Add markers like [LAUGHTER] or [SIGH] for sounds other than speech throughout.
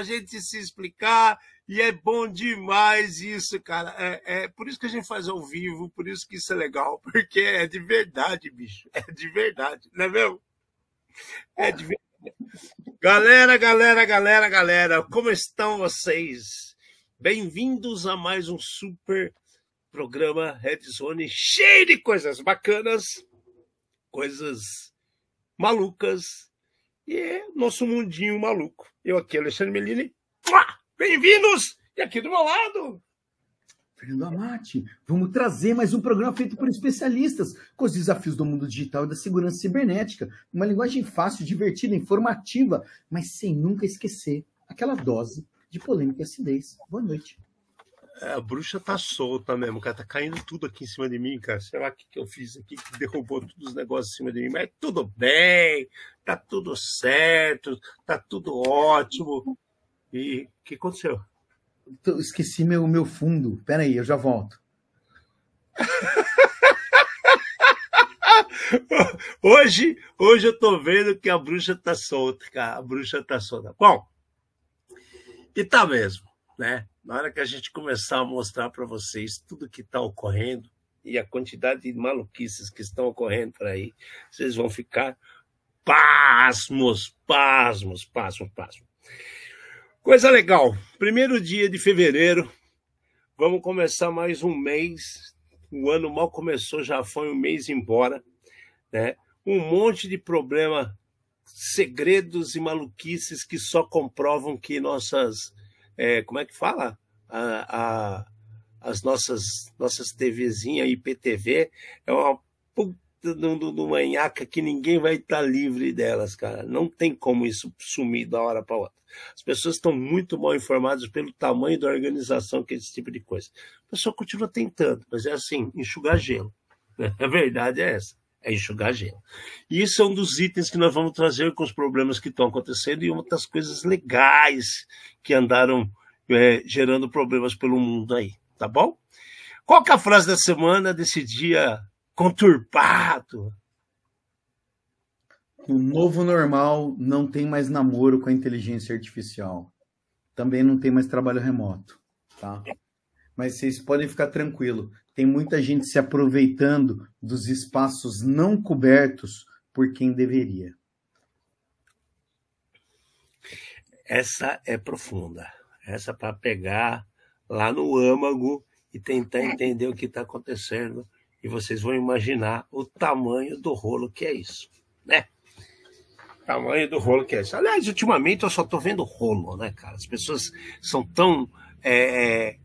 para gente se explicar. E é bom demais isso, cara. É, é por isso que a gente faz ao vivo, por isso que isso é legal, [LAUGHS] porque é de verdade, bicho. É de verdade, não é mesmo? É de verdade. Galera, galera, galera, galera, como estão vocês? Bem-vindos a mais um super programa Red Zone cheio de coisas bacanas, coisas malucas e é nosso mundinho maluco. Eu aqui, Alexandre Melini. Bem-vindos! E aqui do meu lado, Fernando Amati, vamos trazer mais um programa feito por especialistas com os desafios do mundo digital e da segurança cibernética. Uma linguagem fácil, divertida, informativa, mas sem nunca esquecer aquela dose de polêmica e acidez. Boa noite. É, a bruxa tá solta mesmo, cara. Tá caindo tudo aqui em cima de mim, cara. Sei lá o que, que eu fiz aqui que derrubou todos os negócios em cima de mim. Mas tudo bem, tá tudo certo, tá tudo ótimo. E o que aconteceu? Eu esqueci meu, meu fundo. Pera aí, eu já volto. [LAUGHS] hoje, hoje eu tô vendo que a bruxa tá solta, cara. A bruxa tá solta. Bom, e tá mesmo, né? Na hora que a gente começar a mostrar para vocês tudo que está ocorrendo e a quantidade de maluquices que estão ocorrendo por aí, vocês vão ficar pasmos, pasmos, pasmos, pasmos. Coisa legal. Primeiro dia de fevereiro, vamos começar mais um mês. O ano mal começou, já foi um mês embora, né? Um monte de problema, segredos e maluquices que só comprovam que nossas, é, como é que fala? A, a, as nossas nossas TVzinhas IPTV é uma puta de uma nhaca que ninguém vai estar livre delas, cara. Não tem como isso sumir da hora para outra. As pessoas estão muito mal informadas pelo tamanho da organização que é esse tipo de coisa. A pessoa continua tentando, mas é assim, enxugar gelo. [LAUGHS] A verdade é essa, é enxugar gelo. E isso é um dos itens que nós vamos trazer com os problemas que estão acontecendo e uma das coisas legais que andaram é, gerando problemas pelo mundo aí, tá bom? Qual é a frase da semana desse dia conturbado? O novo normal não tem mais namoro com a inteligência artificial. Também não tem mais trabalho remoto, tá? Mas vocês podem ficar tranquilo. Tem muita gente se aproveitando dos espaços não cobertos por quem deveria. Essa é profunda. Essa é para pegar lá no âmago e tentar entender o que está acontecendo. E vocês vão imaginar o tamanho do rolo que é isso, né? tamanho do rolo que é esse. Aliás, ultimamente eu só tô vendo rolo, né, cara? As pessoas são tão. É, é,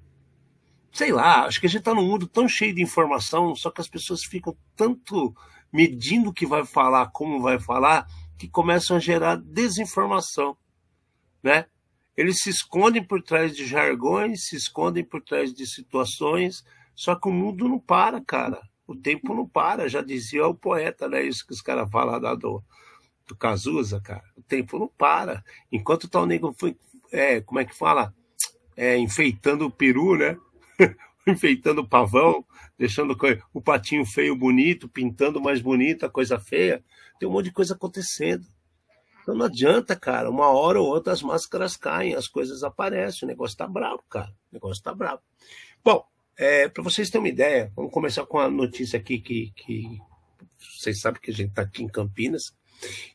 sei lá, acho que a gente tá num mundo tão cheio de informação, só que as pessoas ficam tanto medindo o que vai falar, como vai falar, que começam a gerar desinformação, né? Eles se escondem por trás de jargões, se escondem por trás de situações, só que o mundo não para, cara. O tempo não para, já dizia o poeta, né? Isso que os caras falam lá do, do Cazuza, cara, o tempo não para. Enquanto tá o nego foi, é, como é que fala? É, enfeitando o peru, né? [LAUGHS] enfeitando o pavão, deixando o patinho feio bonito, pintando mais bonito a coisa feia. Tem um monte de coisa acontecendo. Então não adianta, cara. Uma hora ou outra as máscaras caem, as coisas aparecem. O negócio tá bravo, cara. O negócio tá bravo. Bom, é, para vocês terem uma ideia, vamos começar com a notícia aqui que, que vocês sabem que a gente está aqui em Campinas.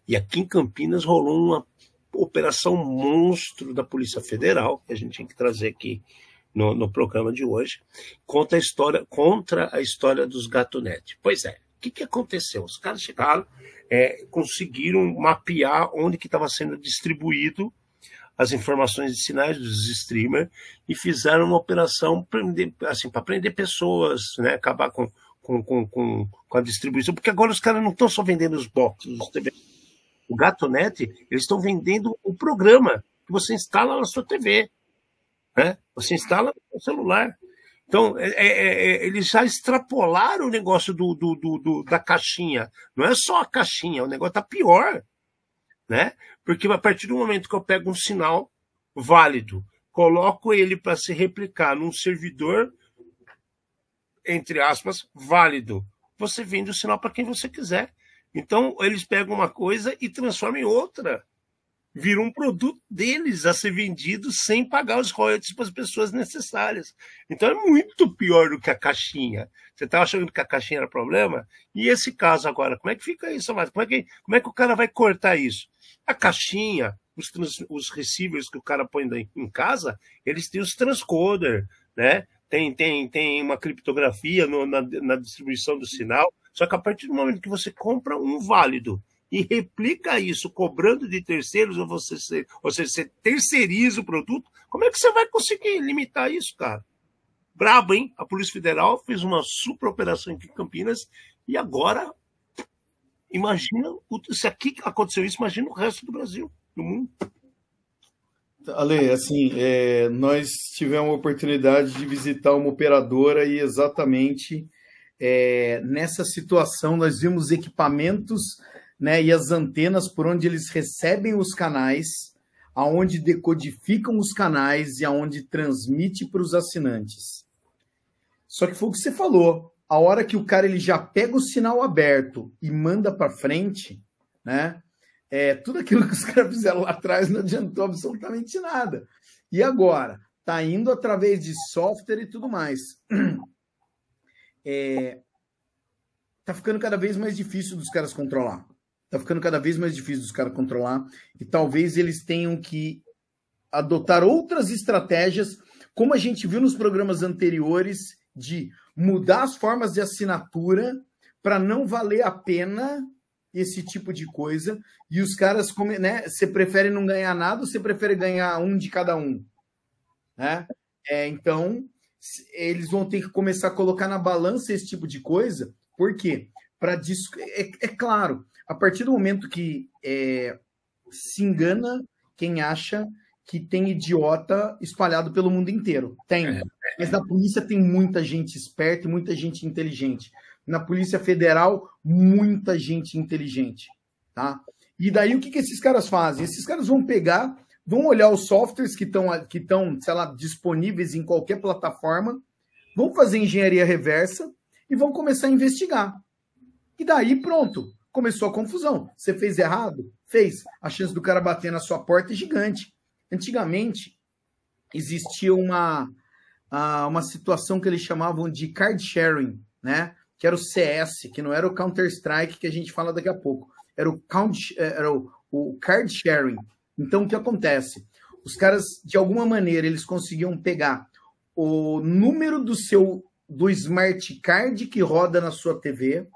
E aqui em Campinas rolou uma operação monstro da Polícia Federal, que a gente tinha que trazer aqui no, no programa de hoje, contra a história, contra a história dos Gatonete. Pois é, o que, que aconteceu? Os caras chegaram, é, conseguiram mapear onde que estava sendo distribuído as informações de sinais dos streamers e fizeram uma operação assim, para prender pessoas, né, acabar com com, com, com, a distribuição, porque agora os caras não estão só vendendo os boxes, os TV. o Gatonete, eles estão vendendo o programa que você instala na sua TV. Né? Você instala no celular. Então, é, é, é, eles já extrapolaram o negócio do, do, do, da caixinha. Não é só a caixinha, o negócio está pior. né? Porque a partir do momento que eu pego um sinal válido, coloco ele para se replicar num servidor, entre aspas, válido, você vende o sinal para quem você quiser. Então, eles pegam uma coisa e transformam em outra virou um produto deles a ser vendido sem pagar os royalties para as pessoas necessárias. Então é muito pior do que a caixinha. Você estava achando que a caixinha era problema? E esse caso agora, como é que fica isso, Como é que, como é que o cara vai cortar isso? A caixinha, os, trans, os receivers que o cara põe em casa, eles têm os transcoder, né? Tem, tem, tem uma criptografia no, na, na distribuição do sinal. Só que a partir do momento que você compra um válido e replica isso cobrando de terceiros, ou você, ou seja, você terceiriza o produto, como é que você vai conseguir limitar isso, cara? Brabo, hein? A Polícia Federal fez uma super operação aqui em Campinas e agora, imagina, se aqui aconteceu isso, imagina o resto do Brasil, do mundo. Ale, assim, é, nós tivemos a oportunidade de visitar uma operadora e exatamente é, nessa situação nós vimos equipamentos né, e as antenas por onde eles recebem os canais, aonde decodificam os canais e aonde transmite para os assinantes. Só que foi o que você falou, a hora que o cara ele já pega o sinal aberto e manda para frente, né? É, tudo aquilo que os [LAUGHS] caras fizeram lá atrás não adiantou absolutamente nada. E agora? Tá indo através de software e tudo mais. [CLEARS THROAT] É, tá ficando cada vez mais difícil dos caras controlar. Tá ficando cada vez mais difícil dos caras controlar e talvez eles tenham que adotar outras estratégias, como a gente viu nos programas anteriores, de mudar as formas de assinatura para não valer a pena esse tipo de coisa. E os caras, né? Você prefere não ganhar nada ou você prefere ganhar um de cada um? Né? É, então, eles vão ter que começar a colocar na balança esse tipo de coisa. Por quê? Para é, é claro, a partir do momento que é, se engana quem acha que tem idiota espalhado pelo mundo inteiro. Tem. É. Mas na polícia tem muita gente esperta e muita gente inteligente. Na Polícia Federal, muita gente inteligente. Tá? E daí o que, que esses caras fazem? Esses caras vão pegar, vão olhar os softwares que estão, que estão, sei lá, disponíveis em qualquer plataforma, vão fazer engenharia reversa e vão começar a investigar. E daí, pronto começou a confusão. Você fez errado? Fez. A chance do cara bater na sua porta é gigante. Antigamente, existia uma, uma situação que eles chamavam de card sharing, né? Que era o CS, que não era o Counter-Strike que a gente fala daqui a pouco. Era o, count, era o, o card sharing. Então, o que acontece? Os caras, de alguma maneira, eles conseguiam pegar o número do seu do smart card que roda na sua TV,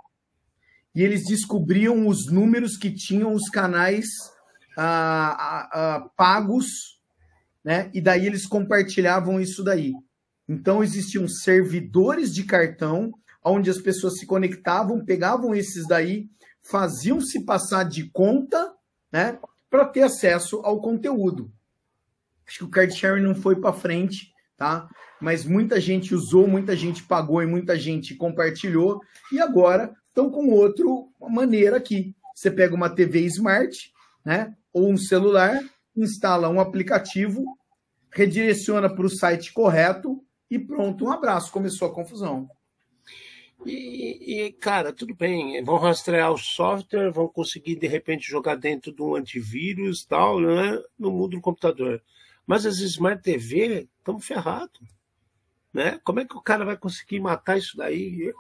e eles descobriam os números que tinham os canais ah, ah, ah, pagos, né? E daí eles compartilhavam isso daí. Então existiam servidores de cartão onde as pessoas se conectavam, pegavam esses daí, faziam se passar de conta, né? Para ter acesso ao conteúdo. Acho que o card sharing não foi para frente, tá? Mas muita gente usou, muita gente pagou e muita gente compartilhou. E agora estão com outra maneira aqui. Você pega uma TV Smart, né? Ou um celular, instala um aplicativo, redireciona para o site correto e pronto, um abraço. Começou a confusão. E, e, cara, tudo bem, vão rastrear o software, vão conseguir de repente jogar dentro de um antivírus tal, né? No mundo do computador. Mas as Smart TV estamos ferrados. Né? Como é que o cara vai conseguir matar isso daí?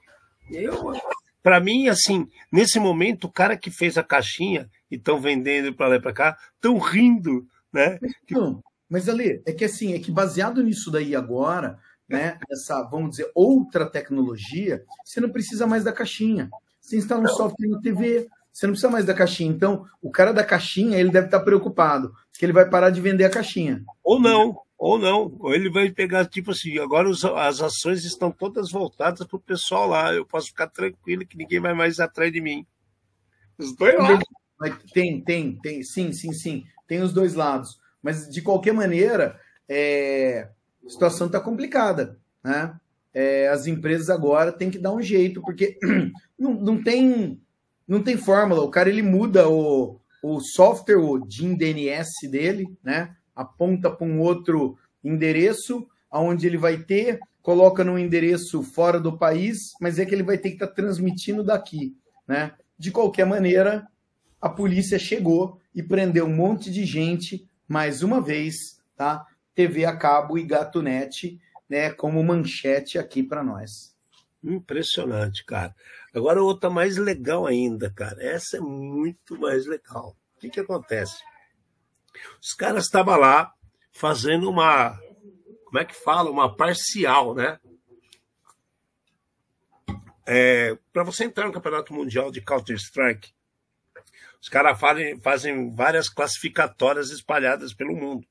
Eu, eu para mim, assim, nesse momento, o cara que fez a caixinha e estão vendendo para lá e para cá, estão rindo, né? Não, mas ali, é que assim, é que baseado nisso daí agora, né, essa, vamos dizer, outra tecnologia, você não precisa mais da caixinha. Você instala um software na TV, você não precisa mais da caixinha. Então, o cara da caixinha, ele deve estar preocupado, que ele vai parar de vender a caixinha. Ou não, ou não, ou ele vai pegar, tipo assim, agora os, as ações estão todas voltadas para o pessoal lá, eu posso ficar tranquilo que ninguém vai mais atrás de mim. Os dois lados. Tem, tem, tem, sim, sim, sim, tem os dois lados. Mas, de qualquer maneira, é, a situação está complicada, né? É, as empresas agora têm que dar um jeito, porque [CLEARS THROAT] não, não, tem, não tem fórmula. O cara ele muda o, o software, o DIN DNS dele, né? Aponta para um outro endereço, aonde ele vai ter, coloca num endereço fora do país, mas é que ele vai ter que estar tá transmitindo daqui, né? De qualquer maneira, a polícia chegou e prendeu um monte de gente, mais uma vez, tá? TV a cabo e GatoNet, né, como manchete aqui para nós. Impressionante, cara. Agora outra mais legal ainda, cara. Essa é muito mais legal. O que, que acontece? Os caras estavam lá fazendo uma. Como é que fala? Uma parcial, né? É, para você entrar no Campeonato Mundial de Counter-Strike, os caras fazem, fazem várias classificatórias espalhadas pelo mundo.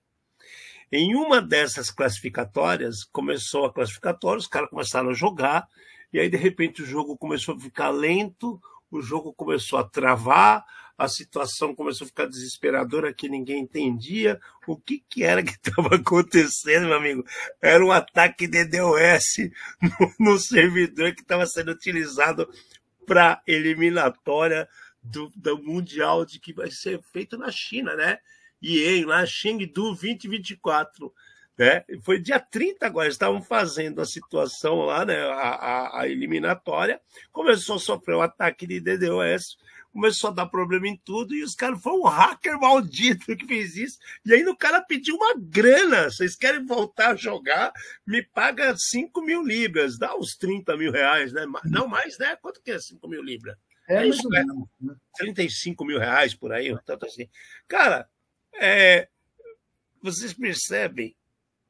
Em uma dessas classificatórias, começou a classificatória, os caras começaram a jogar, e aí de repente o jogo começou a ficar lento, o jogo começou a travar, a situação começou a ficar desesperadora, que ninguém entendia o que, que era que estava [LAUGHS] acontecendo, meu amigo. Era um ataque de DDoS [LAUGHS] no, no servidor que estava sendo utilizado para eliminatória do, do Mundial de que vai ser feito na China, né? EA lá, Chengdu 2024. Né? Foi dia 30 agora, estavam fazendo a situação lá, né? A, a, a, eliminatória. Começou a sofrer um ataque de DDoS, começou a dar problema em tudo, e os caras foi um hacker maldito que fez isso. E aí o cara pediu uma grana. Vocês querem voltar a jogar? Me paga 5 mil libras, dá uns 30 mil reais, né? Não mais, né? Quanto que é 5 mil libras? É, é isso, né? 35 mil reais por aí, tanto assim. Cara, é, vocês percebem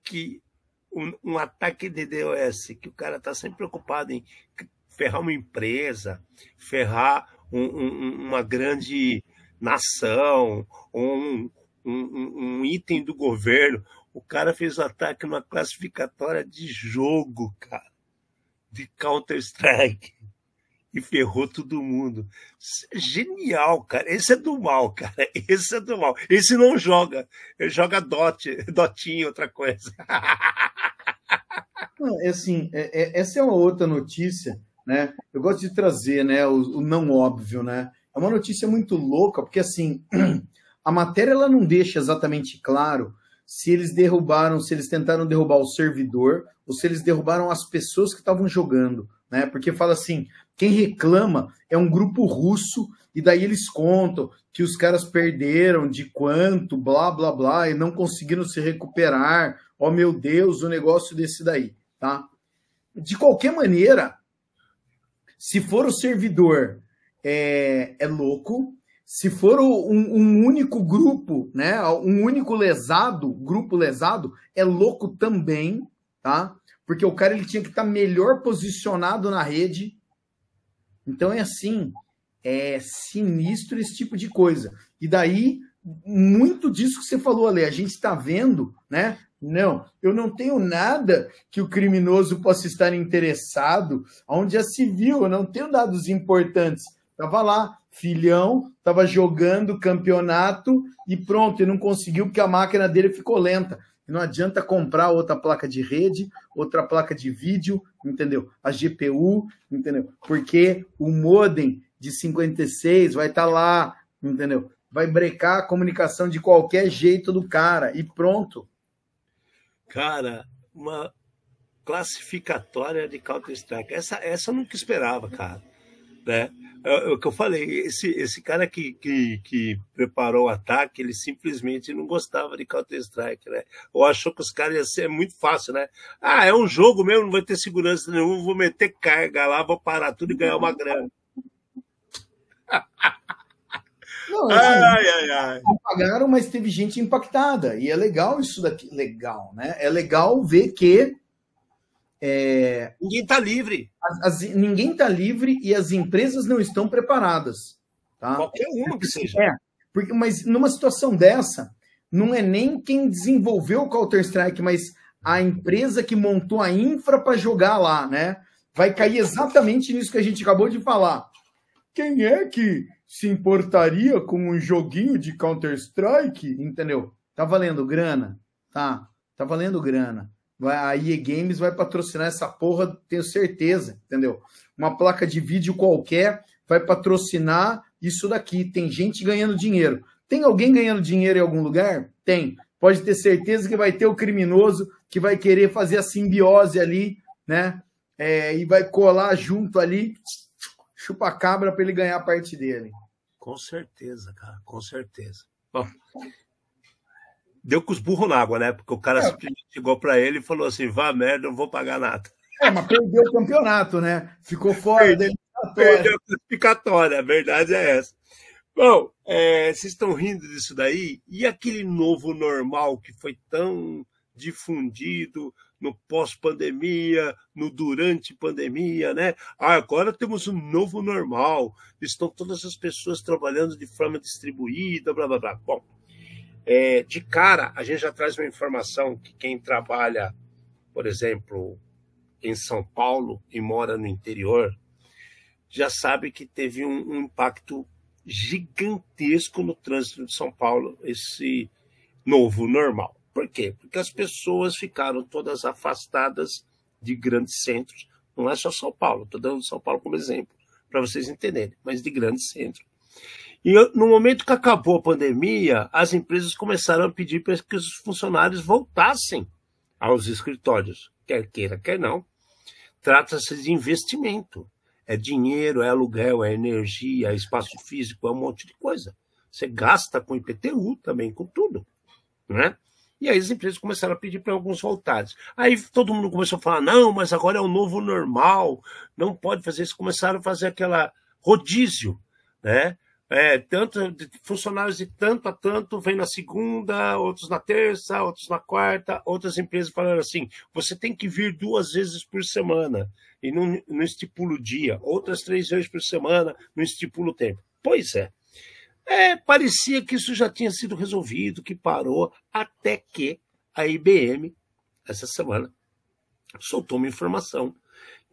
que um, um, ataque de DOS, que o cara está sempre preocupado em ferrar uma empresa, ferrar um, um, uma grande nação, um, um, item do governo. O cara fez ataque numa classificatória de jogo, cara, de Counter-Strike e ferrou todo mundo. É genial, cara. Esse é do mal, cara. [LAUGHS] Esse é do mal. Esse não joga. Ele joga dot, dotinho, outra coisa. [LAUGHS] Não, é assim, é, é, essa é uma outra notícia, né? Eu gosto de trazer, né, o, o, não óbvio, né? É uma notícia muito louca, porque assim, [CLEARS THROAT] a matéria ela não deixa exatamente claro se eles derrubaram, se eles tentaram derrubar o servidor ou se eles derrubaram as pessoas que estavam jogando, né? Porque fala assim, quem reclama é um grupo russo, e daí eles contam que os caras perderam de quanto, blá, blá, blá, e não conseguiram se recuperar. Oh, meu Deus, o negócio desse daí, tá? De qualquer maneira, se for o servidor, é, é louco. Se for um, um único grupo, né, um único lesado, grupo lesado, é louco também, tá? Porque o cara ele tinha que estar melhor posicionado na rede, então é assim, é sinistro esse tipo de coisa. E daí, muito disso que você falou, Ale, a gente está vendo, né? Não, eu não tenho nada que o criminoso possa estar interessado, onde se viu, eu não tenho dados importantes. Tava lá, filhão, tava jogando campeonato e pronto, e não conseguiu porque a máquina dele ficou lenta. Não adianta comprar outra placa de rede, outra placa de vídeo, entendeu? A GPU, entendeu? Porque o modem de 56 vai estar tá lá, entendeu? Vai brecar a comunicação de qualquer jeito do cara e pronto. Cara, uma classificatória de Counter-Strike. Essa, essa eu nunca esperava, cara. Né? É, é, o que eu falei, esse, esse cara que, que, que preparou o ataque, ele simplesmente não gostava de Counter-Strike, né? Ou achou que os caras ia ser muito fácil, né? Ah, é um jogo mesmo, não vai ter segurança nenhuma, vou meter carga lá, vou parar tudo e ganhar uma grana. [LAUGHS] Não, ai, ai, ai. Não pagaram, mas teve gente impactada. E é legal isso daqui. Legal, né? É legal ver que é, ninguém está livre. As, as, ninguém está livre e as empresas não estão preparadas. Tá? Qualquer uma que seja. É, porque, mas numa situação dessa, não é nem quem desenvolveu o Counter-Strike, mas a empresa que montou a infra para jogar lá, né? Vai cair exatamente nisso que a gente acabou de falar. Quem é que se importaria com um joguinho de Counter-Strike? Entendeu? Tá valendo grana? Tá. Tá valendo grana a EA Games vai patrocinar essa porra, tenho certeza, entendeu? Uma placa de vídeo qualquer vai patrocinar isso daqui. Tem gente ganhando dinheiro. Tem alguém ganhando dinheiro em algum lugar? Tem. Pode ter certeza que vai ter o criminoso que vai querer fazer a simbiose ali, né? É, e vai colar junto ali, chupa cabra para ele ganhar a parte dele. Com certeza, cara, com certeza. Bom, deu com os burros na água, né? Porque o cara é. chegou para ele e falou assim: vá merda, não vou pagar nada. É, mas perdeu o campeonato, né? Ficou fora perdeu, Perdeu a classificatória, a verdade é essa. Bom, é, vocês estão rindo disso daí? E aquele novo normal que foi tão difundido no pós-pandemia, no durante pandemia, né? Ah, agora temos um novo normal. Estão todas as pessoas trabalhando de forma distribuída, blá blá blá. Bom, é, de cara, a gente já traz uma informação que quem trabalha, por exemplo, em São Paulo e mora no interior, já sabe que teve um, um impacto gigantesco no trânsito de São Paulo, esse novo normal. Por quê? Porque as pessoas ficaram todas afastadas de grandes centros. Não é só São Paulo, estou dando São Paulo como exemplo, para vocês entenderem, mas de grandes centros. E no momento que acabou a pandemia, as empresas começaram a pedir para que os funcionários voltassem aos escritórios, quer queira, quer não. Trata-se de investimento. É dinheiro, é aluguel, é energia, é espaço físico, é um monte de coisa. Você gasta com IPTU também, com tudo. Né? E aí as empresas começaram a pedir para alguns voltarem. Aí todo mundo começou a falar: não, mas agora é o novo normal, não pode fazer isso. Começaram a fazer aquela rodízio, né? É, tanto funcionários de tanto a tanto vem na segunda, outros na terça, outros na quarta, outras empresas falaram assim: você tem que vir duas vezes por semana e não, não estipula o dia, outras três vezes por semana, não estipula o tempo. Pois é. É. Parecia que isso já tinha sido resolvido, que parou, até que a IBM, essa semana, soltou uma informação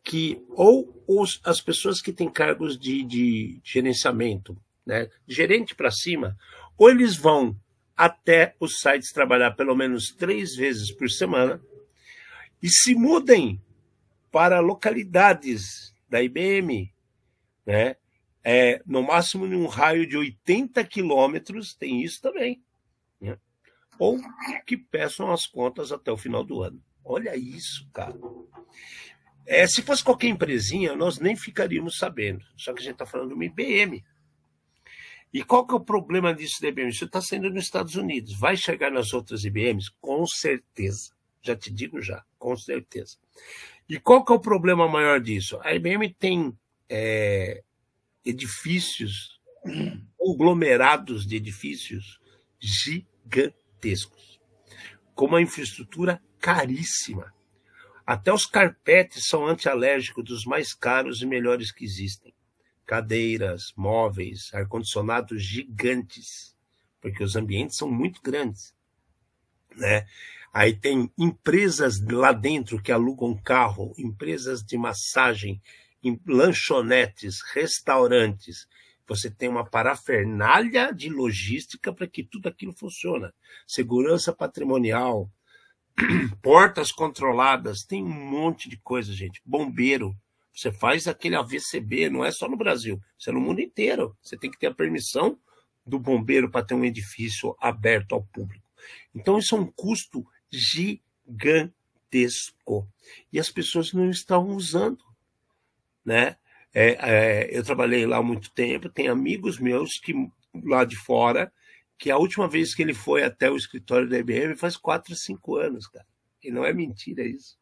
que ou os, as pessoas que têm cargos de, de gerenciamento, né, gerente para cima, ou eles vão até os sites trabalhar pelo menos três vezes por semana e se mudem para localidades da IBM, né? É, no máximo em um raio de 80 quilômetros, tem isso também. Né? Ou que peçam as contas até o final do ano. Olha isso, cara. É, se fosse qualquer empresinha, nós nem ficaríamos sabendo. Só que a gente está falando de uma IBM. E qual que é o problema disso da IBM? Isso está sendo nos Estados Unidos. Vai chegar nas outras IBMs? Com certeza. Já te digo já, com certeza. E qual que é o problema maior disso? A IBM tem é, edifícios, conglomerados de edifícios gigantescos, com uma infraestrutura caríssima. Até os carpetes são antialérgicos dos mais caros e melhores que existem cadeiras, móveis, ar-condicionados gigantes, porque os ambientes são muito grandes. Né? Aí tem empresas lá dentro que alugam carro, empresas de massagem, lanchonetes, restaurantes. Você tem uma parafernália de logística para que tudo aquilo funcione. Segurança patrimonial, [CLEARS THROAT] portas controladas, tem um monte de coisa, gente. Bombeiro, você faz aquele AVCB, não é só no Brasil, isso é no mundo inteiro. Você tem que ter a permissão do bombeiro para ter um edifício aberto ao público. Então, isso é um custo gigantesco. E as pessoas não estão usando. Né? É, é, eu trabalhei lá há muito tempo, tem amigos meus que lá de fora, que a última vez que ele foi até o escritório da IBM faz 4, 5 anos, cara. E não é mentira isso.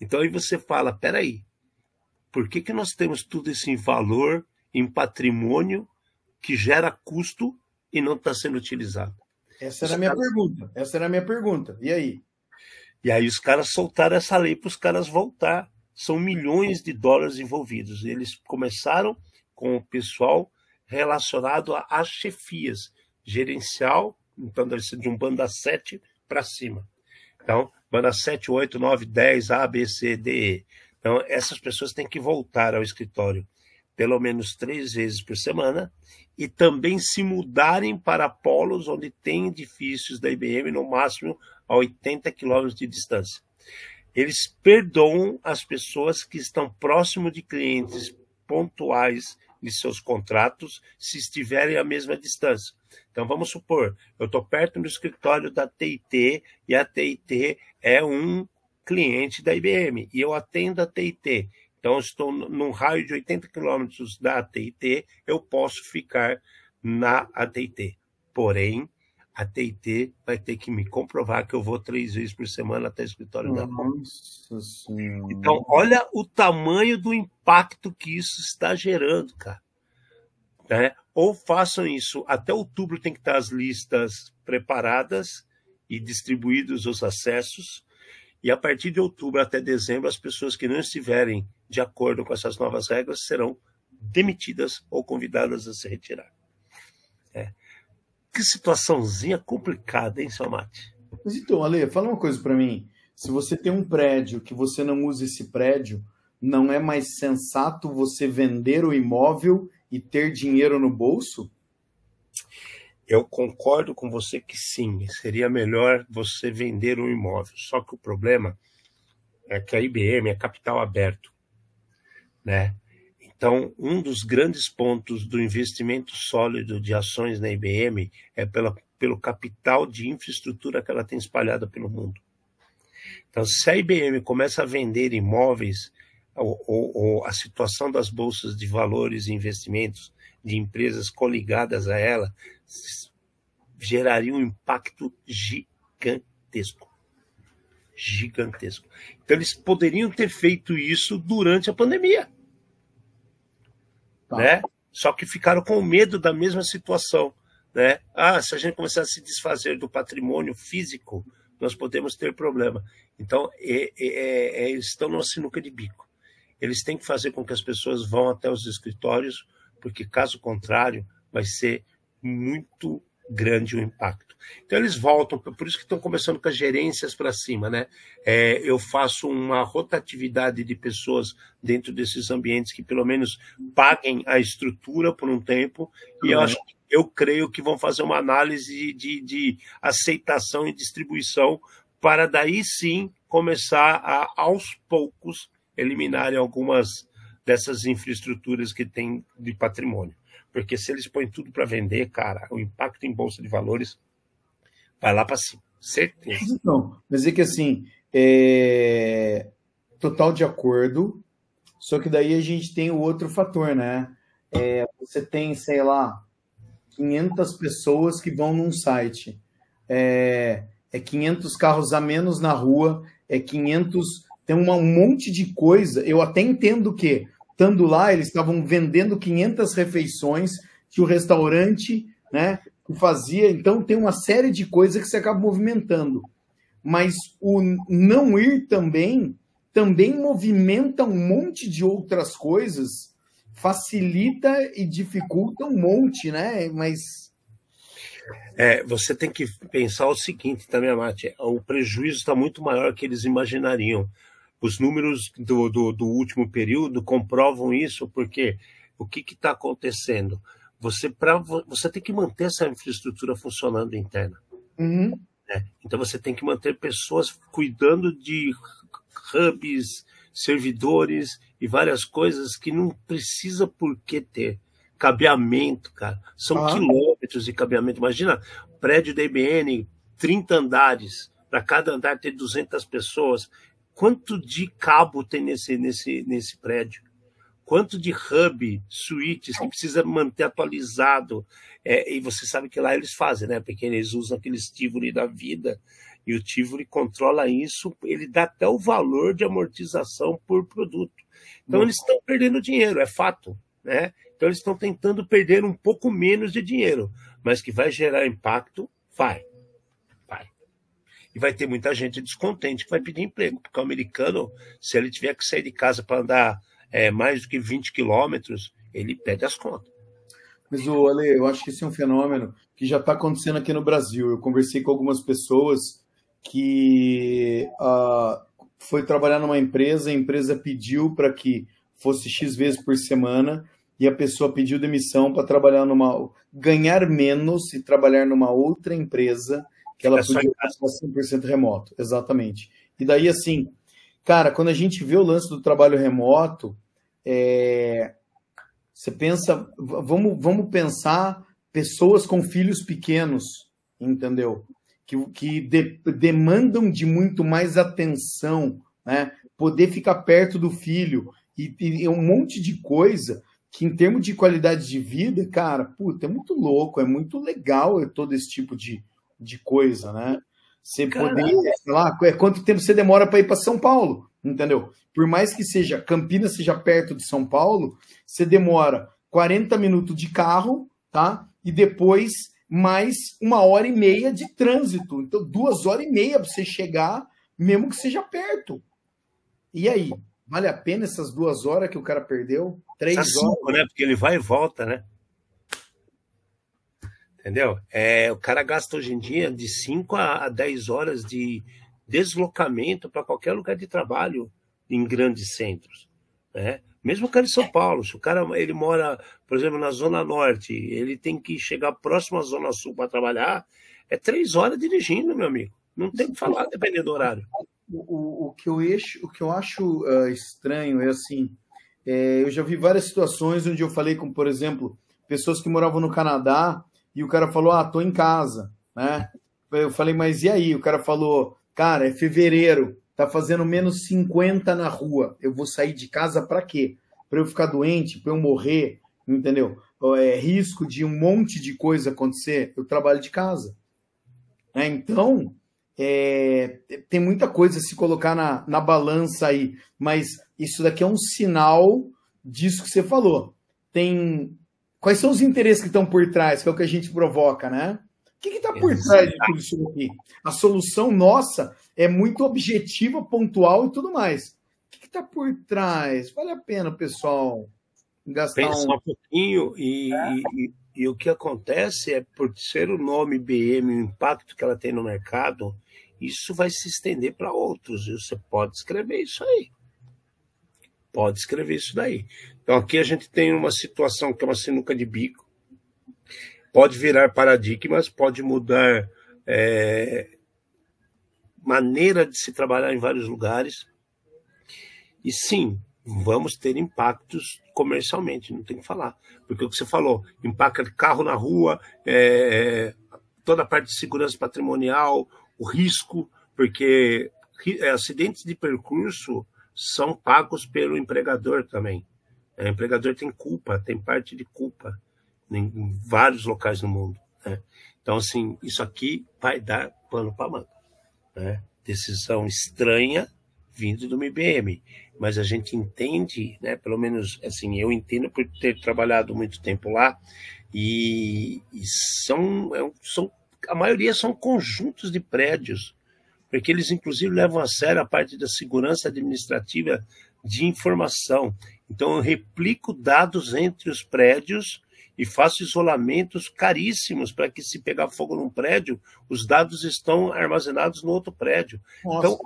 Então aí você fala, peraí, por que, que nós temos tudo esse valor em patrimônio que gera custo e não está sendo utilizado? Essa era a minha pergunta. Essa era a minha pergunta. E aí? E aí os caras soltaram essa lei para os caras voltar. São milhões de dólares envolvidos. Eles começaram com o pessoal relacionado às chefias, gerencial, então deve ser de um banda 7 para cima. Então, banda 7, 8, 9, 10, A, B, C, D, E. Então, essas pessoas têm que voltar ao escritório pelo menos três vezes por semana e também se mudarem para polos onde tem edifícios da IBM no máximo a 80 quilômetros de distância. Eles perdoam as pessoas que estão próximo de clientes pontuais de seus contratos se estiverem à mesma distância. Então, vamos supor, eu estou perto do escritório da TIT e a TIT é um cliente da IBM e eu atendo a TIT. Então, estou num raio de 80 quilômetros da AT&T, eu posso ficar na AT&T. Porém, a TIT vai ter que me comprovar que eu vou três vezes por semana até o escritório da Nossa senhora. Então, olha o tamanho do impacto que isso está gerando, cara. Né? Ou façam isso, até outubro tem que estar as listas preparadas e distribuídos os acessos, e a partir de outubro até dezembro, as pessoas que não estiverem de acordo com essas novas regras serão demitidas ou convidadas a se retirar. Que situaçãozinha complicada, hein, seu Mate? Mas então, Ale, fala uma coisa para mim. Se você tem um prédio que você não usa esse prédio, não é mais sensato você vender o imóvel e ter dinheiro no bolso? Eu concordo com você que sim, seria melhor você vender um imóvel. Só que o problema é que a IBM é capital aberto, né? Então, um dos grandes pontos do investimento sólido de ações na IBM é pela, pelo capital de infraestrutura que ela tem espalhada pelo mundo. Então, se a IBM começa a vender imóveis, ou, ou, ou a situação das bolsas de valores e investimentos de empresas coligadas a ela geraria um impacto gigantesco. Gigantesco. Então, eles poderiam ter feito isso durante a pandemia. Tá. Né? Só que ficaram com medo da mesma situação. Né? Ah, se a gente começar a se desfazer do patrimônio físico, nós podemos ter problema. Então, é, é, é, estão numa sinuca de bico. Eles têm que fazer com que as pessoas vão até os escritórios, porque caso contrário, vai ser muito grande o impacto. Então eles voltam, por isso que estão começando com as gerências para cima, né? É, eu faço uma rotatividade de pessoas dentro desses ambientes que pelo menos paguem a estrutura por um tempo, e uhum. eu acho eu creio que vão fazer uma análise de, de aceitação e distribuição para daí sim começar a, aos poucos, eliminarem algumas dessas infraestruturas que tem de patrimônio. Porque se eles põem tudo para vender, cara, o impacto em bolsa de valores vai lá para cima. Certeza. Não, mas é que assim, é... total de acordo, só que daí a gente tem o outro fator, né? É, você tem, sei lá, 500 pessoas que vão num site. É, é 500 carros a menos na rua, é 500. Tem uma, um monte de coisa. Eu até entendo que estando lá, eles estavam vendendo 500 refeições que o restaurante né, fazia. Então, tem uma série de coisas que você acaba movimentando. Mas o não ir também, também movimenta um monte de outras coisas, facilita e dificulta um monte, né? Mas. É, você tem que pensar o seguinte também, Amate, o prejuízo está muito maior que eles imaginariam. Os números do, do, do último período comprovam isso, porque o que está acontecendo? Você, pra, você tem que manter essa infraestrutura funcionando interna. Uhum. Né? Então você tem que manter pessoas cuidando de hubs, servidores e várias coisas que não precisa por que ter. Cabeamento, cara. São ah. quilômetros de cabeamento. Imagina, prédio da IBN, 30 andares, para cada andar ter 200 pessoas. Quanto de cabo tem nesse, nesse, nesse prédio? Quanto de hub, suítes que precisa manter atualizado? É, e você sabe que lá eles fazem, né? Porque eles usam aqueles Tivoli da vida e o Tivoli controla isso, ele dá até o valor de amortização por produto. Então Nossa. eles estão perdendo dinheiro, é fato, né? Então eles estão tentando perder um pouco menos de dinheiro, mas que vai gerar impacto, vai. E vai ter muita gente descontente que vai pedir emprego, porque o americano, se ele tiver que sair de casa para andar é, mais do que 20 quilômetros, ele pede as contas. Mas, o Ale, eu acho que esse é um fenômeno que já está acontecendo aqui no Brasil. Eu conversei com algumas pessoas que uh, foi trabalhar numa empresa, a empresa pediu para que fosse X vezes por semana e a pessoa pediu demissão para trabalhar numa. ganhar menos e trabalhar numa outra empresa que ela é podia passar 100% remoto, exatamente. E daí, assim, cara, quando a gente vê o lance do trabalho remoto, é... Você pensa, vamos, vamos pensar pessoas com filhos pequenos, entendeu? Que, que de, demandam de muito mais atenção, né? Poder ficar perto do filho e, e um monte de coisa que, em termos de qualidade de vida, cara, puta, é muito louco, é muito legal todo esse tipo de, de coisa, né? Você poder, sei lá, é quanto tempo você demora para ir para São Paulo, entendeu? Por mais que seja Campinas seja perto de São Paulo, você demora 40 minutos de carro, tá? E depois mais uma hora e meia de trânsito. Então, duas horas e meia para você chegar, mesmo que seja perto. E aí, vale a pena essas duas horas que o cara perdeu? Três Essa horas? Cinco, né? Porque ele vai e volta, né? Entendeu? É, o cara gasta hoje em dia de 5 a 10 horas de deslocamento para qualquer lugar de trabalho em grandes centros. Né? Mesmo o cara em São Paulo, se o cara ele mora, por exemplo, na Zona Norte, ele tem que chegar próximo à Zona Sul para trabalhar, é três horas dirigindo, meu amigo. Não tem o que falar, dependendo do horário. O, o, que, eu acho, o que eu acho uh, estranho é assim: é, eu já vi várias situações onde eu falei com, por exemplo, pessoas que moravam no Canadá e o cara falou: Ah, tô em casa, né? Eu falei, mas e aí? O cara falou, cara, é fevereiro, tá fazendo menos 50 na rua. Eu vou sair de casa para quê? Para eu ficar doente, para eu morrer, entendeu? É risco de um monte de coisa acontecer. Eu trabalho de casa. É, então, é, tem muita coisa a se colocar na, na balança aí, mas isso daqui é um sinal disso que você falou. Tem Quais são os interesses que estão por trás, que é o que a gente provoca, né? O que está por trás de tudo isso aqui? A solução nossa é muito objetiva, pontual e tudo mais. O que está por trás? Vale a pena, pessoal, gastar Pensa um... um pouquinho e, é. e, e, o que acontece é, por ser o nome BM, o impacto que ela tem no mercado, isso vai se estender para outros. E você pode escrever isso aí. Pode escrever isso daí. Então aqui a gente tem uma situação que é uma sinuca de bico. Pode virar paradigmas, pode mudar é, maneira de se trabalhar em vários lugares. E sim, vamos ter impactos comercialmente, não tem que falar. Porque o que você falou, impacta carro na rua, é, toda a parte de segurança patrimonial, o risco, porque acidentes de percurso são pagos pelo empregador também. O empregador tem culpa, tem parte de culpa em vários locais no mundo. Né? Então, assim, isso aqui vai dar pano para manga. Né? Decisão estranha vindo do IBM, mas a gente entende, né? Pelo menos, assim, eu entendo por ter trabalhado muito tempo lá e, e são, é são a maioria são conjuntos de prédios porque eles inclusive levam a sério a parte da segurança administrativa de informação. Então eu replico dados entre os prédios e faço isolamentos caríssimos para que se pegar fogo num prédio, os dados estão armazenados no outro prédio. Nossa. Então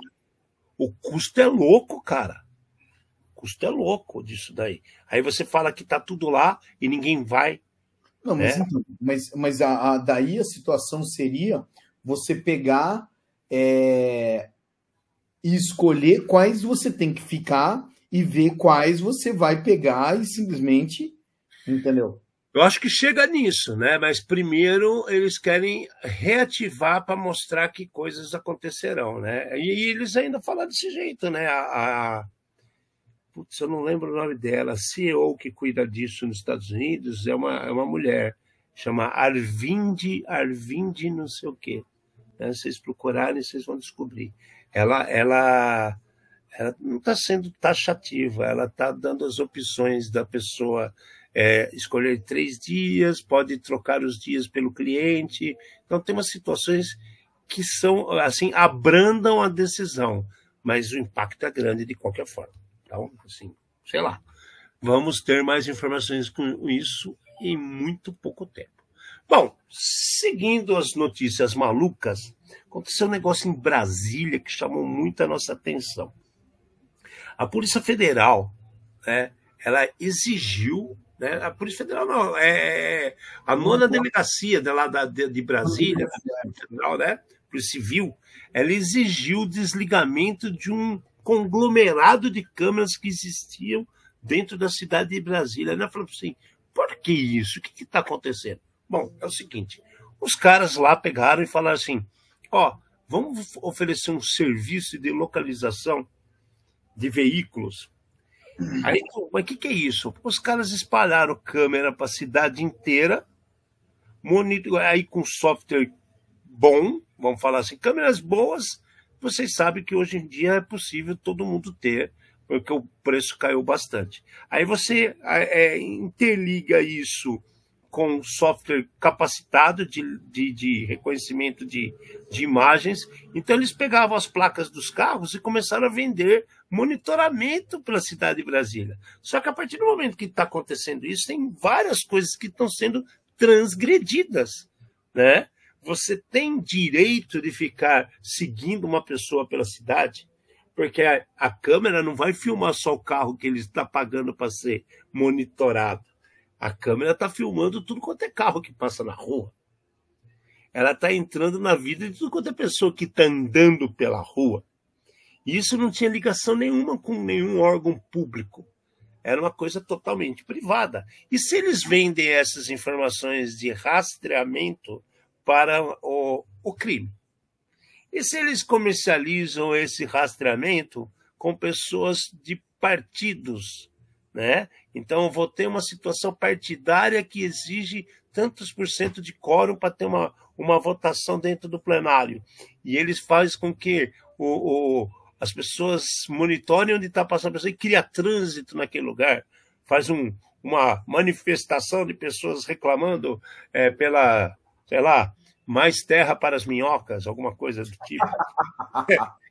o custo é louco, cara. O custo é louco disso daí. Aí você fala que está tudo lá e ninguém vai. Não, mas, é? então, mas, mas a, a, daí a situação seria você pegar é, e escolher quais você tem que ficar e ver quais você vai pegar e simplesmente, entendeu? Eu acho que chega nisso, né? Mas primeiro eles querem reativar para mostrar que coisas acontecerão, né? E, eles ainda falam desse jeito, né? A, a... Putz, eu não lembro o nome dela, a CEO que cuida disso nos Estados Unidos é uma, é uma mulher, chama Arvind, Arvind não sei o quê. Né? Vocês procurarem, vocês vão descobrir. Ela, ela, ela não está sendo taxativa, ela está dando as opções da pessoa é, escolher três dias, pode trocar os dias pelo cliente. Então, tem umas situações que são, assim, abrandam a decisão, mas o impacto é grande de qualquer forma. Então, assim, sei lá. Vamos ter mais informações com isso em muito pouco tempo. Bom, seguindo as notícias malucas, aconteceu um negócio em Brasília que chamou muito a nossa atenção. A Polícia Federal, né, ela exigiu, né, a Polícia Federal não, é a nona delegacia de, lá da, de, de Brasília, Federal, né, Polícia Civil, ela exigiu o desligamento de um conglomerado de câmeras que existiam dentro da cidade de Brasília. Ela falou assim: por que isso? O que está acontecendo? Bom, é o seguinte: os caras lá pegaram e falaram assim: ó, vamos oferecer um serviço de localização de veículos. Aí, mas o que, que é isso? Os caras espalharam câmera para a cidade inteira, monitor, aí com software bom, vamos falar assim, câmeras boas. Vocês sabem que hoje em dia é possível todo mundo ter, porque o preço caiu bastante. Aí você é, interliga isso com software capacitado de, de, de reconhecimento de, de imagens. Então, eles pegavam as placas dos carros e começaram a vender monitoramento para a cidade de Brasília. Só que a partir do momento que está acontecendo isso, tem várias coisas que estão sendo transgredidas. Né? Você tem direito de ficar seguindo uma pessoa pela cidade? Porque a, a câmera não vai filmar só o carro que ele está pagando para ser monitorado a câmera está filmando tudo quanto é carro que passa na rua. Ela está entrando na vida de tudo quanto é pessoa que está andando pela rua. E isso não tinha ligação nenhuma com nenhum órgão público. Era uma coisa totalmente privada. E se eles vendem essas informações de rastreamento para o, o crime? E se eles comercializam esse rastreamento com pessoas de partidos né? Então, eu vou ter uma situação partidária que exige tantos por cento de quórum para ter uma, uma votação dentro do plenário. E eles fazem com que o, o as pessoas monitorem onde está passando a pessoa e cria trânsito naquele lugar. Faz um, uma manifestação de pessoas reclamando é, pela, sei lá, mais terra para as minhocas, alguma coisa do tipo. [LAUGHS]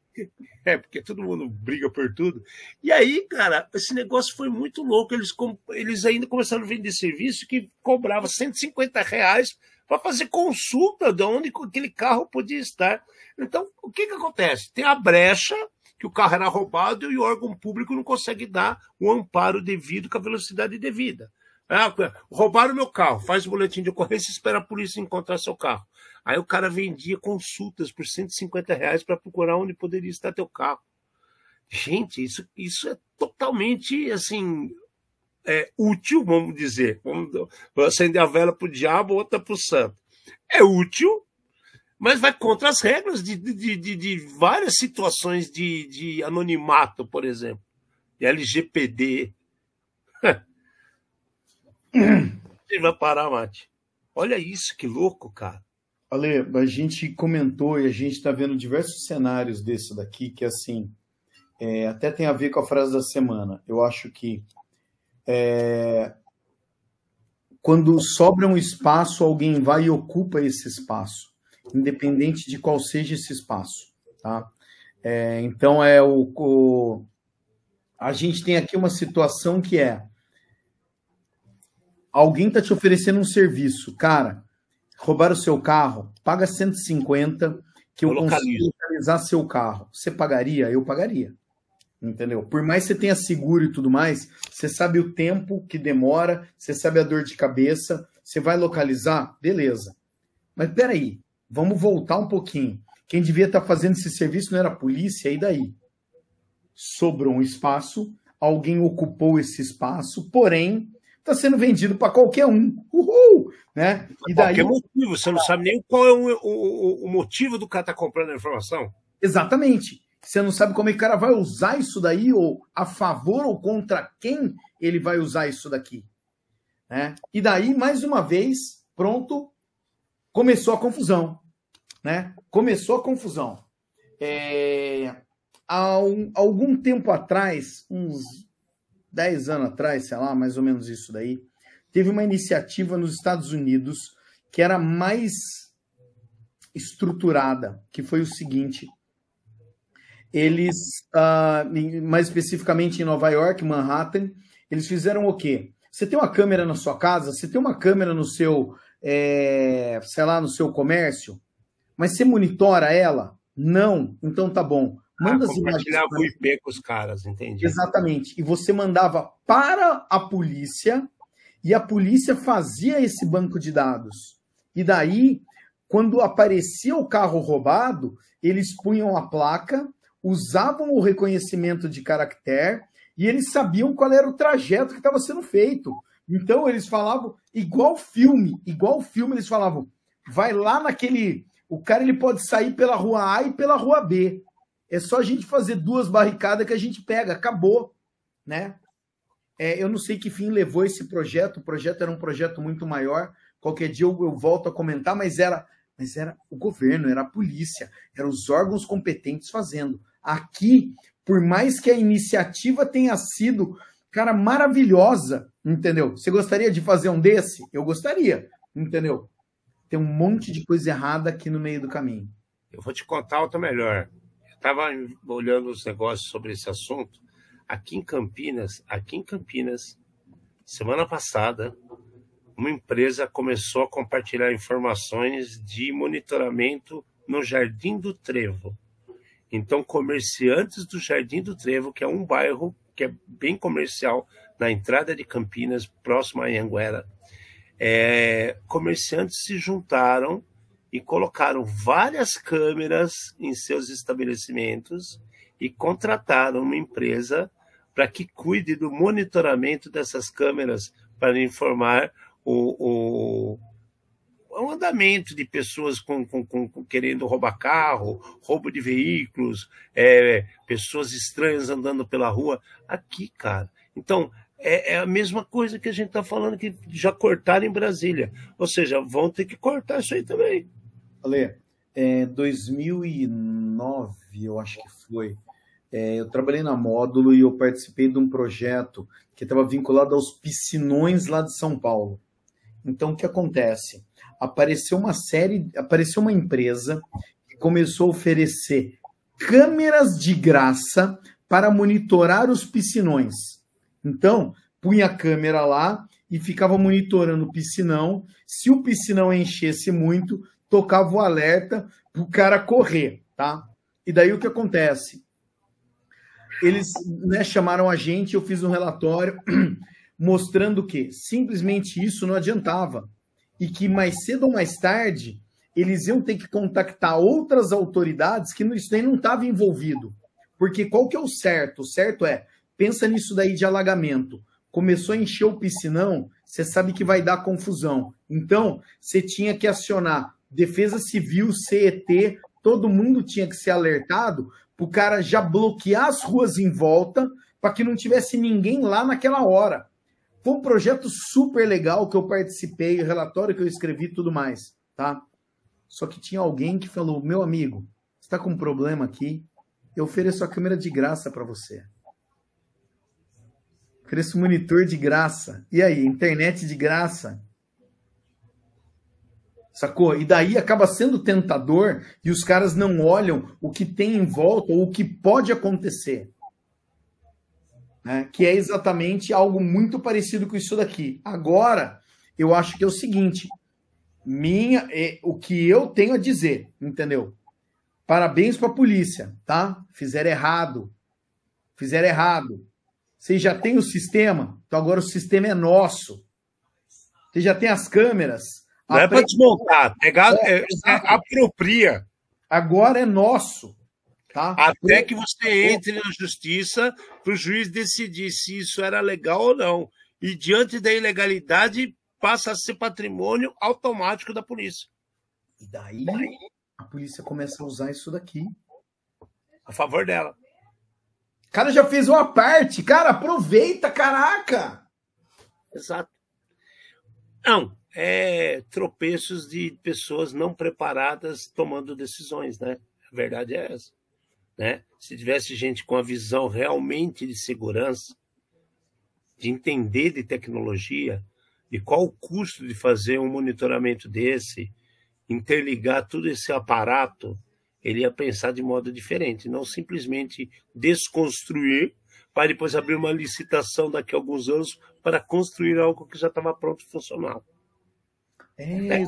É, porque todo mundo briga por tudo. E aí, cara, esse negócio foi muito louco. Eles, eles ainda começaram a vender serviço que cobrava 150 reais para fazer consulta de onde aquele carro podia estar. Então, o que, que acontece? Tem a brecha que o carro era roubado e o órgão público não consegue dar o amparo devido com a velocidade devida. Ah, roubaram meu carro, faz o boletim de ocorrência e espera a polícia encontrar seu carro. Aí o cara vendia consultas por 150 reais para procurar onde poderia estar teu carro. Gente, isso, isso é totalmente assim é, útil, vamos dizer. Vamos acender a vela para o diabo, outra para o santo. É útil, mas vai contra as regras de, de, de, de várias situações de, de anonimato, por exemplo, de LGPD. [LAUGHS] Ele vai parar, Mate. Olha isso, que louco, cara. Ale, a gente comentou e a gente está vendo diversos cenários desse daqui que, assim, é, até tem a ver com a frase da semana. Eu acho que é, quando sobra um espaço, alguém vai e ocupa esse espaço, independente de qual seja esse espaço. Tá? É, então, é o, o, a gente tem aqui uma situação que é alguém está te oferecendo um serviço, cara, roubar o seu carro, paga 150 que eu, eu consigo localizar seu carro. Você pagaria? Eu pagaria. Entendeu? Por mais que você tenha seguro e tudo mais, você sabe o tempo que demora, você sabe a dor de cabeça, você vai localizar? Beleza. Mas peraí, vamos voltar um pouquinho. Quem devia estar tá fazendo esse serviço não era a polícia, e daí? Sobrou um espaço, alguém ocupou esse espaço, porém está sendo vendido para qualquer um. Uhul! Né? E daí... Qualquer motivo, você não sabe nem qual é o, o, o motivo do cara estar tá comprando a informação. Exatamente. Você não sabe como é que o cara vai usar isso daí, ou a favor ou contra quem ele vai usar isso daqui. Né? E daí, mais uma vez, pronto, começou a confusão. Né? Começou a confusão. É... Há um, algum tempo atrás, uns 10 anos atrás, sei lá, mais ou menos isso daí, teve uma iniciativa nos Estados Unidos que era mais estruturada, que foi o seguinte: eles, uh, mais especificamente em Nova York, Manhattan, eles fizeram o quê? Você tem uma câmera na sua casa, você tem uma câmera no seu, é, sei lá, no seu comércio, mas você monitora ela? Não. Então tá bom. Manda ah, as imagens. o IP com os caras, entendi. Exatamente. E você mandava para a polícia e a polícia fazia esse banco de dados. E daí, quando aparecia o carro roubado, eles punham a placa, usavam o reconhecimento de caractere E eles sabiam qual era o trajeto que estava sendo feito. Então eles falavam, igual filme, igual filme, eles falavam, vai lá naquele. O cara ele pode sair pela rua A e pela rua B. É só a gente fazer duas barricadas que a gente pega, acabou, né? É, eu não sei que fim levou esse projeto. O projeto era um projeto muito maior. Qualquer dia eu, eu volto a comentar, mas era, mas era o governo, era a polícia, eram os órgãos competentes fazendo. Aqui, por mais que a iniciativa tenha sido, cara, maravilhosa, entendeu? Você gostaria de fazer um desse? Eu gostaria, entendeu? Tem um monte de coisa errada aqui no meio do caminho. Eu vou te contar outra melhor. Estava olhando os negócios sobre esse assunto. Aqui em Campinas, aqui em Campinas, semana passada, uma empresa começou a compartilhar informações de monitoramento no Jardim do Trevo. Então, comerciantes do Jardim do Trevo, que é um bairro que é bem comercial, na entrada de Campinas, próximo a Anhanguera, é, comerciantes se juntaram e colocaram várias câmeras em seus estabelecimentos e contrataram uma empresa para que cuide do monitoramento dessas câmeras para informar o, o, o andamento de pessoas com, com, com, querendo roubar carro, roubo de veículos, é, pessoas estranhas andando pela rua. Aqui, cara. Então, é, é a mesma coisa que a gente está falando que já cortaram em Brasília. Ou seja, vão ter que cortar isso aí também. Ale, é, 2009, eu acho que foi. É, eu trabalhei na Módulo e eu participei de um projeto que estava vinculado aos piscinões lá de São Paulo. Então, o que acontece? Apareceu uma série, apareceu uma empresa que começou a oferecer câmeras de graça para monitorar os piscinões. Então, punha a câmera lá e ficava monitorando o piscinão. Se o piscinão enchesse muito, tocava o alerta para o cara correr, tá? E daí o que acontece? Eles né, chamaram a gente, eu fiz um relatório [CLEARS THROAT] mostrando que simplesmente isso não adiantava e que mais cedo ou mais tarde eles iam ter que contactar outras autoridades que isso nem não estava envolvido. Porque qual que é o certo? O certo é, pensa nisso daí de alagamento. Começou a encher o piscinão, você sabe que vai dar confusão. Então, você tinha que acionar Defesa Civil, CET, todo mundo tinha que ser alertado para o cara já bloquear as ruas em volta para que não tivesse ninguém lá naquela hora. Foi um projeto super legal que eu participei, relatório que eu escrevi tudo mais, tá? Só que tinha alguém que falou: meu amigo, está com um problema aqui, eu ofereço a câmera de graça para você. Ofereço monitor de graça. E aí, internet de graça? Sacou? E daí acaba sendo tentador e os caras não olham o que tem em volta ou o que pode acontecer. Né? Que é exatamente algo muito parecido com isso daqui. Agora, eu acho que é o seguinte: minha, é, o que eu tenho a dizer, entendeu? Parabéns para a polícia, tá? Fizeram errado. Fizeram errado. Vocês já têm o sistema, então agora o sistema é nosso. Você já tem as câmeras, não é para desmontar, pegar, é, é, apropria. Agora é nosso. Tá? Até que você entre na justiça para o juiz decidir se isso era legal ou não. E diante da ilegalidade, passa a ser patrimônio automático da polícia. E daí a polícia começa a usar isso daqui. A favor dela. O cara já fez uma parte. Cara, aproveita, caraca! Exato. Não, é tropeços de pessoas não preparadas tomando decisões, né? A verdade é essa. Né? Se tivesse gente com a visão realmente de segurança, de entender de tecnologia, e qual o custo de fazer um monitoramento desse, interligar todo esse aparato, ele ia pensar de modo diferente, não simplesmente desconstruir para depois abrir uma licitação daqui a alguns anos para construir algo que já estava pronto e funcional. É,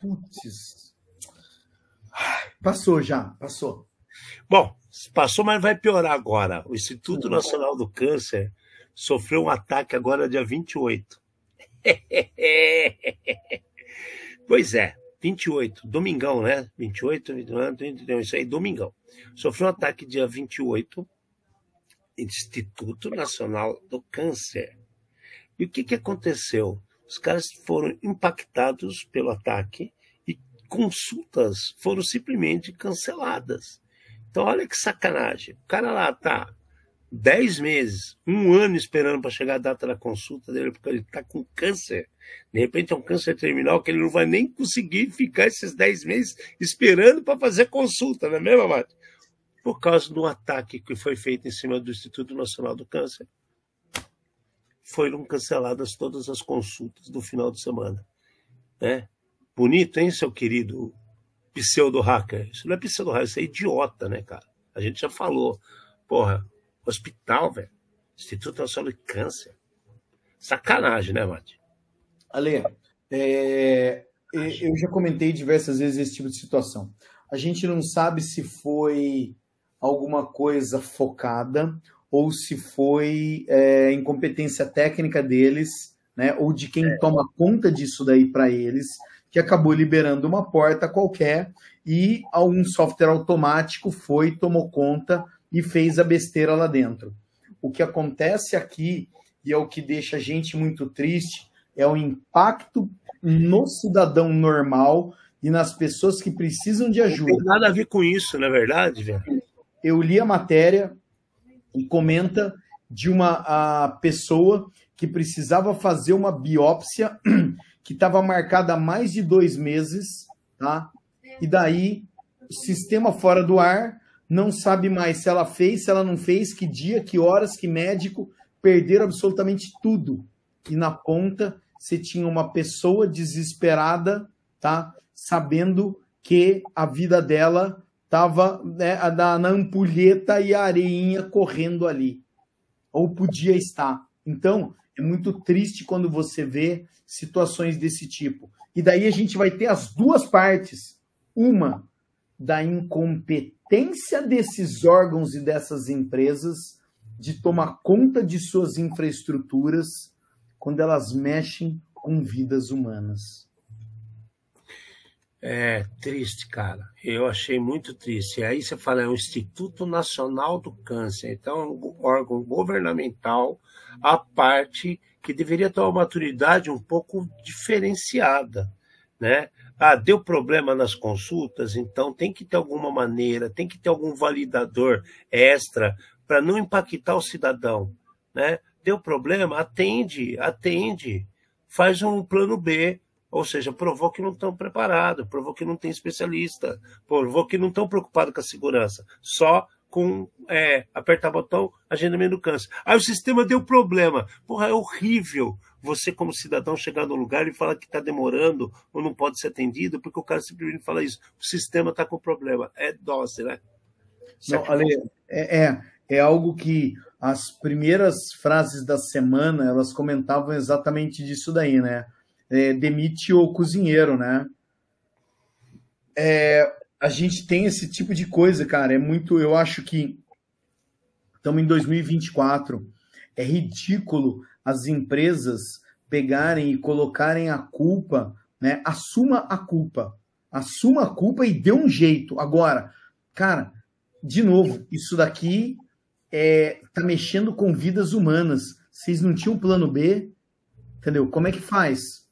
putz. Passou já, passou. Bom, passou, mas vai piorar agora. O Instituto Nacional do Câncer sofreu um ataque agora dia 28. [LAUGHS] pois é, 28, domingão, né? 28, 29, isso aí, domingão. Sofreu um ataque dia 28 Instituto Nacional do Câncer. E o que, que aconteceu? Os caras foram impactados pelo ataque e consultas foram simplesmente canceladas. Então, olha que sacanagem. O cara lá tá dez meses, um ano esperando para chegar a data da consulta dele, porque ele está com câncer. De repente é um câncer terminal que ele não vai nem conseguir ficar esses dez meses esperando para fazer consulta, não é mesmo, Mate? Por causa do ataque que foi feito em cima do Instituto Nacional do Câncer, foram canceladas todas as consultas do final de semana. Né? Bonito, hein, seu querido pseudo-hacker? Isso não é pseudo-hacker, isso é idiota, né, cara? A gente já falou. Porra, Hospital, velho. Instituto Nacional de Câncer. Sacanagem, né, Mate? Ale, é, eu já comentei diversas vezes esse tipo de situação. A gente não sabe se foi alguma coisa focada ou se foi é, incompetência técnica deles, né, ou de quem é. toma conta disso daí para eles, que acabou liberando uma porta qualquer e algum software automático foi, tomou conta e fez a besteira lá dentro. O que acontece aqui, e é o que deixa a gente muito triste, é o impacto no cidadão normal e nas pessoas que precisam de ajuda. Não tem nada a ver com isso, na é verdade, velho. Eu li a matéria e comenta de uma a pessoa que precisava fazer uma biópsia [CLEARS THROAT] que estava marcada há mais de dois meses, tá? E daí, sistema fora do ar, não sabe mais se ela fez, se ela não fez, que dia, que horas, que médico, perderam absolutamente tudo. E na ponta você tinha uma pessoa desesperada, tá? Sabendo que a vida dela estava né, na, na ampulheta e a areinha correndo ali. Ou podia estar. Então, é muito triste quando você vê situações desse tipo. E daí a gente vai ter as duas partes. Uma da incompetência desses órgãos e dessas empresas de tomar conta de suas infraestruturas quando elas mexem com vidas humanas. É triste, cara. Eu achei muito triste. E aí você fala, é o Instituto Nacional do Câncer. Então, é um órgão governamental à parte que deveria ter uma maturidade um pouco diferenciada, né? Ah, deu problema nas consultas, então tem que ter alguma maneira, tem que ter algum validador extra para não impactar o cidadão, né? Deu problema, atende, atende, faz um plano B, ou seja, provou que não estão preparados, provou que não tem especialista, provou que não estão preocupados com a segurança, só com é, apertar botão, agendamento do câncer. Aí o sistema deu problema. Porra, é horrível você, como cidadão, chegar no lugar e falar que está demorando ou não pode ser atendido, porque o cara simplesmente fala isso. O sistema está com problema. É dose, né? Não, Ale, é, é, é algo que as primeiras frases da semana elas comentavam exatamente disso daí, né? É, demite o cozinheiro, né? É, a gente tem esse tipo de coisa, cara. É muito. Eu acho que estamos em 2024. É ridículo as empresas pegarem e colocarem a culpa, né? Assuma a culpa. Assuma a culpa e dê um jeito. Agora, cara, de novo, isso daqui é, tá mexendo com vidas humanas. Vocês não tinham plano B? Entendeu? Como é que faz?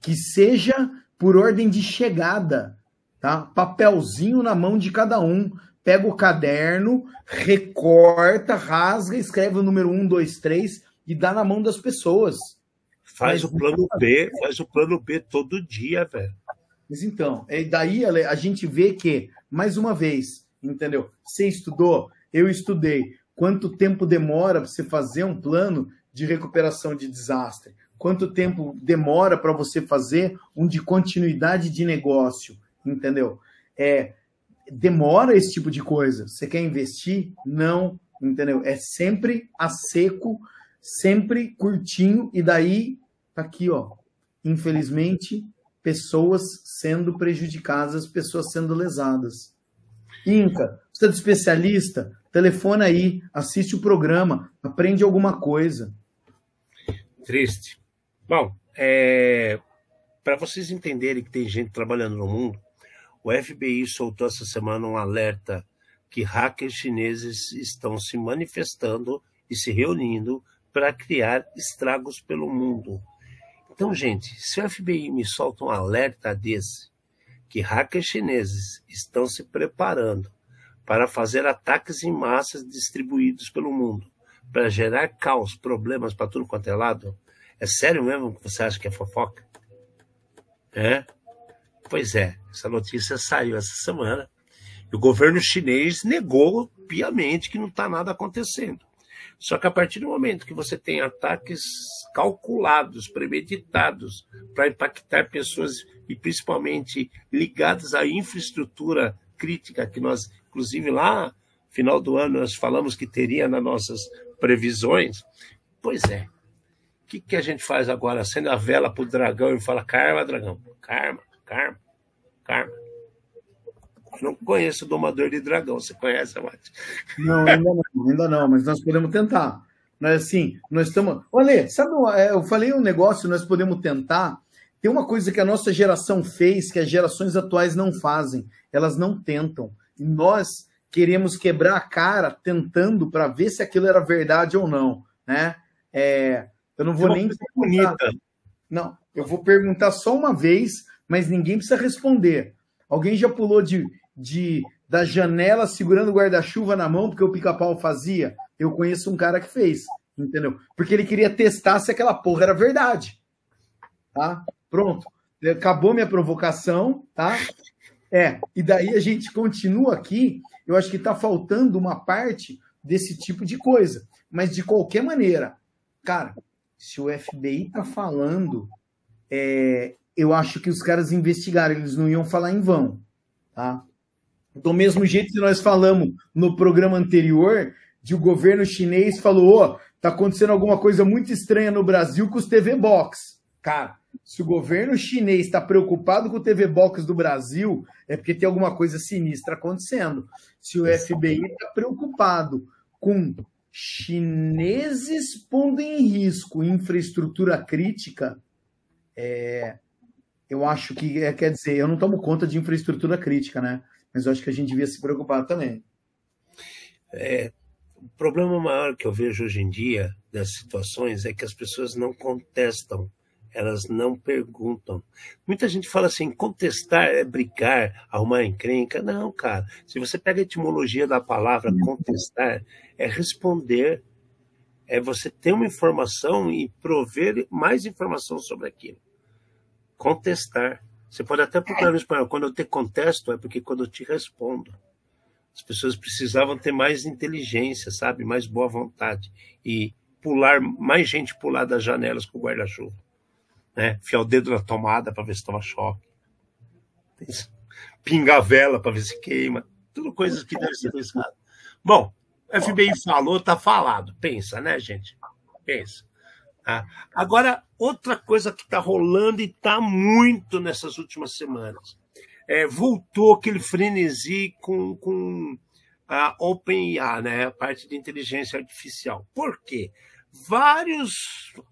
Que seja por ordem de chegada, tá? Papelzinho na mão de cada um. Pega o caderno, recorta, rasga, escreve o número 1, 2, 3 e dá na mão das pessoas. Faz o plano B, faz o plano B todo dia, velho. Mas então, é daí a gente vê que, mais uma vez, entendeu? Você estudou, eu estudei. Quanto tempo demora para você fazer um plano de recuperação de desastre? Quanto tempo demora para você fazer um de continuidade de negócio? Entendeu? É, demora esse tipo de coisa. Você quer investir? Não, entendeu? É sempre a seco sempre curtinho, e daí tá aqui, ó. Infelizmente, pessoas sendo prejudicadas, pessoas sendo lesadas. Inca, você é especialista? Telefona aí, assiste o programa, aprende alguma coisa. Triste. Bom, é... para vocês entenderem que tem gente trabalhando no mundo, o FBI soltou essa semana um alerta que hackers chineses estão se manifestando e se reunindo para criar estragos pelo mundo. Então, gente, se o FBI me solta um alerta desse, que hackers chineses estão se preparando para fazer ataques em massas distribuídos pelo mundo, para gerar caos, problemas para tudo quanto é lado, é sério mesmo que você acha que é fofoca? É? Pois é, essa notícia saiu essa semana e o governo chinês negou piamente que não está nada acontecendo. Só que a partir do momento que você tem ataques calculados, premeditados, para impactar pessoas e principalmente ligadas à infraestrutura crítica que nós, inclusive lá final do ano nós falamos que teria nas nossas previsões. Pois é. Que, que a gente faz agora? Acende a vela para o dragão e fala: Karma, dragão. Karma, karma, karma. Não conheço o domador de dragão. Você conhece, Mate? Não, ainda não, ainda não, mas nós podemos tentar. Nós, assim, nós estamos. Olha, sabe, é, eu falei um negócio, nós podemos tentar. Tem uma coisa que a nossa geração fez que as gerações atuais não fazem. Elas não tentam. E nós queremos quebrar a cara tentando para ver se aquilo era verdade ou não, né? É, eu não vou nem bonita. Não, eu vou perguntar só uma vez, mas ninguém precisa responder. Alguém já pulou de, de da janela segurando o guarda-chuva na mão porque o pica-pau fazia? Eu conheço um cara que fez, entendeu? Porque ele queria testar se aquela porra era verdade. Tá? Pronto. Acabou minha provocação, tá? É, e daí a gente continua aqui. Eu acho que está faltando uma parte desse tipo de coisa. Mas de qualquer maneira, cara, se o FBI está falando, é, eu acho que os caras investigaram, eles não iam falar em vão, tá? Do mesmo jeito que nós falamos no programa anterior, de o governo chinês falou, oh, tá acontecendo alguma coisa muito estranha no Brasil com os TV Box. Cara, se o governo chinês está preocupado com o TV Box do Brasil, é porque tem alguma coisa sinistra acontecendo. Se o FBI está preocupado com chineses pondo em risco infraestrutura crítica, é, eu acho que, é, quer dizer, eu não tomo conta de infraestrutura crítica, né? Mas eu acho que a gente devia se preocupar também. É, o problema maior que eu vejo hoje em dia das situações é que as pessoas não contestam, elas não perguntam. Muita gente fala assim: contestar é brigar, arrumar encrenca. Não, cara. Se você pega a etimologia da palavra contestar, é responder, é você ter uma informação e prover mais informação sobre aquilo contestar. Você pode até procurar no espanhol. Quando eu te contesto, é porque quando eu te respondo. As pessoas precisavam ter mais inteligência, sabe? Mais boa vontade. E pular, mais gente pular das janelas com o guarda-chuva. Né? Fiar o dedo na tomada para ver se toma choque. Pingar a vela para ver se queima. Tudo coisas que devem ser [LAUGHS] pensadas. Bom, FBI falou, tá falado. Pensa, né, gente? Pensa. Tá? Agora, outra coisa que está rolando e está muito nessas últimas semanas. É, voltou aquele frenesi com, com a OpenIA, né, a parte de inteligência artificial. Por quê? Várias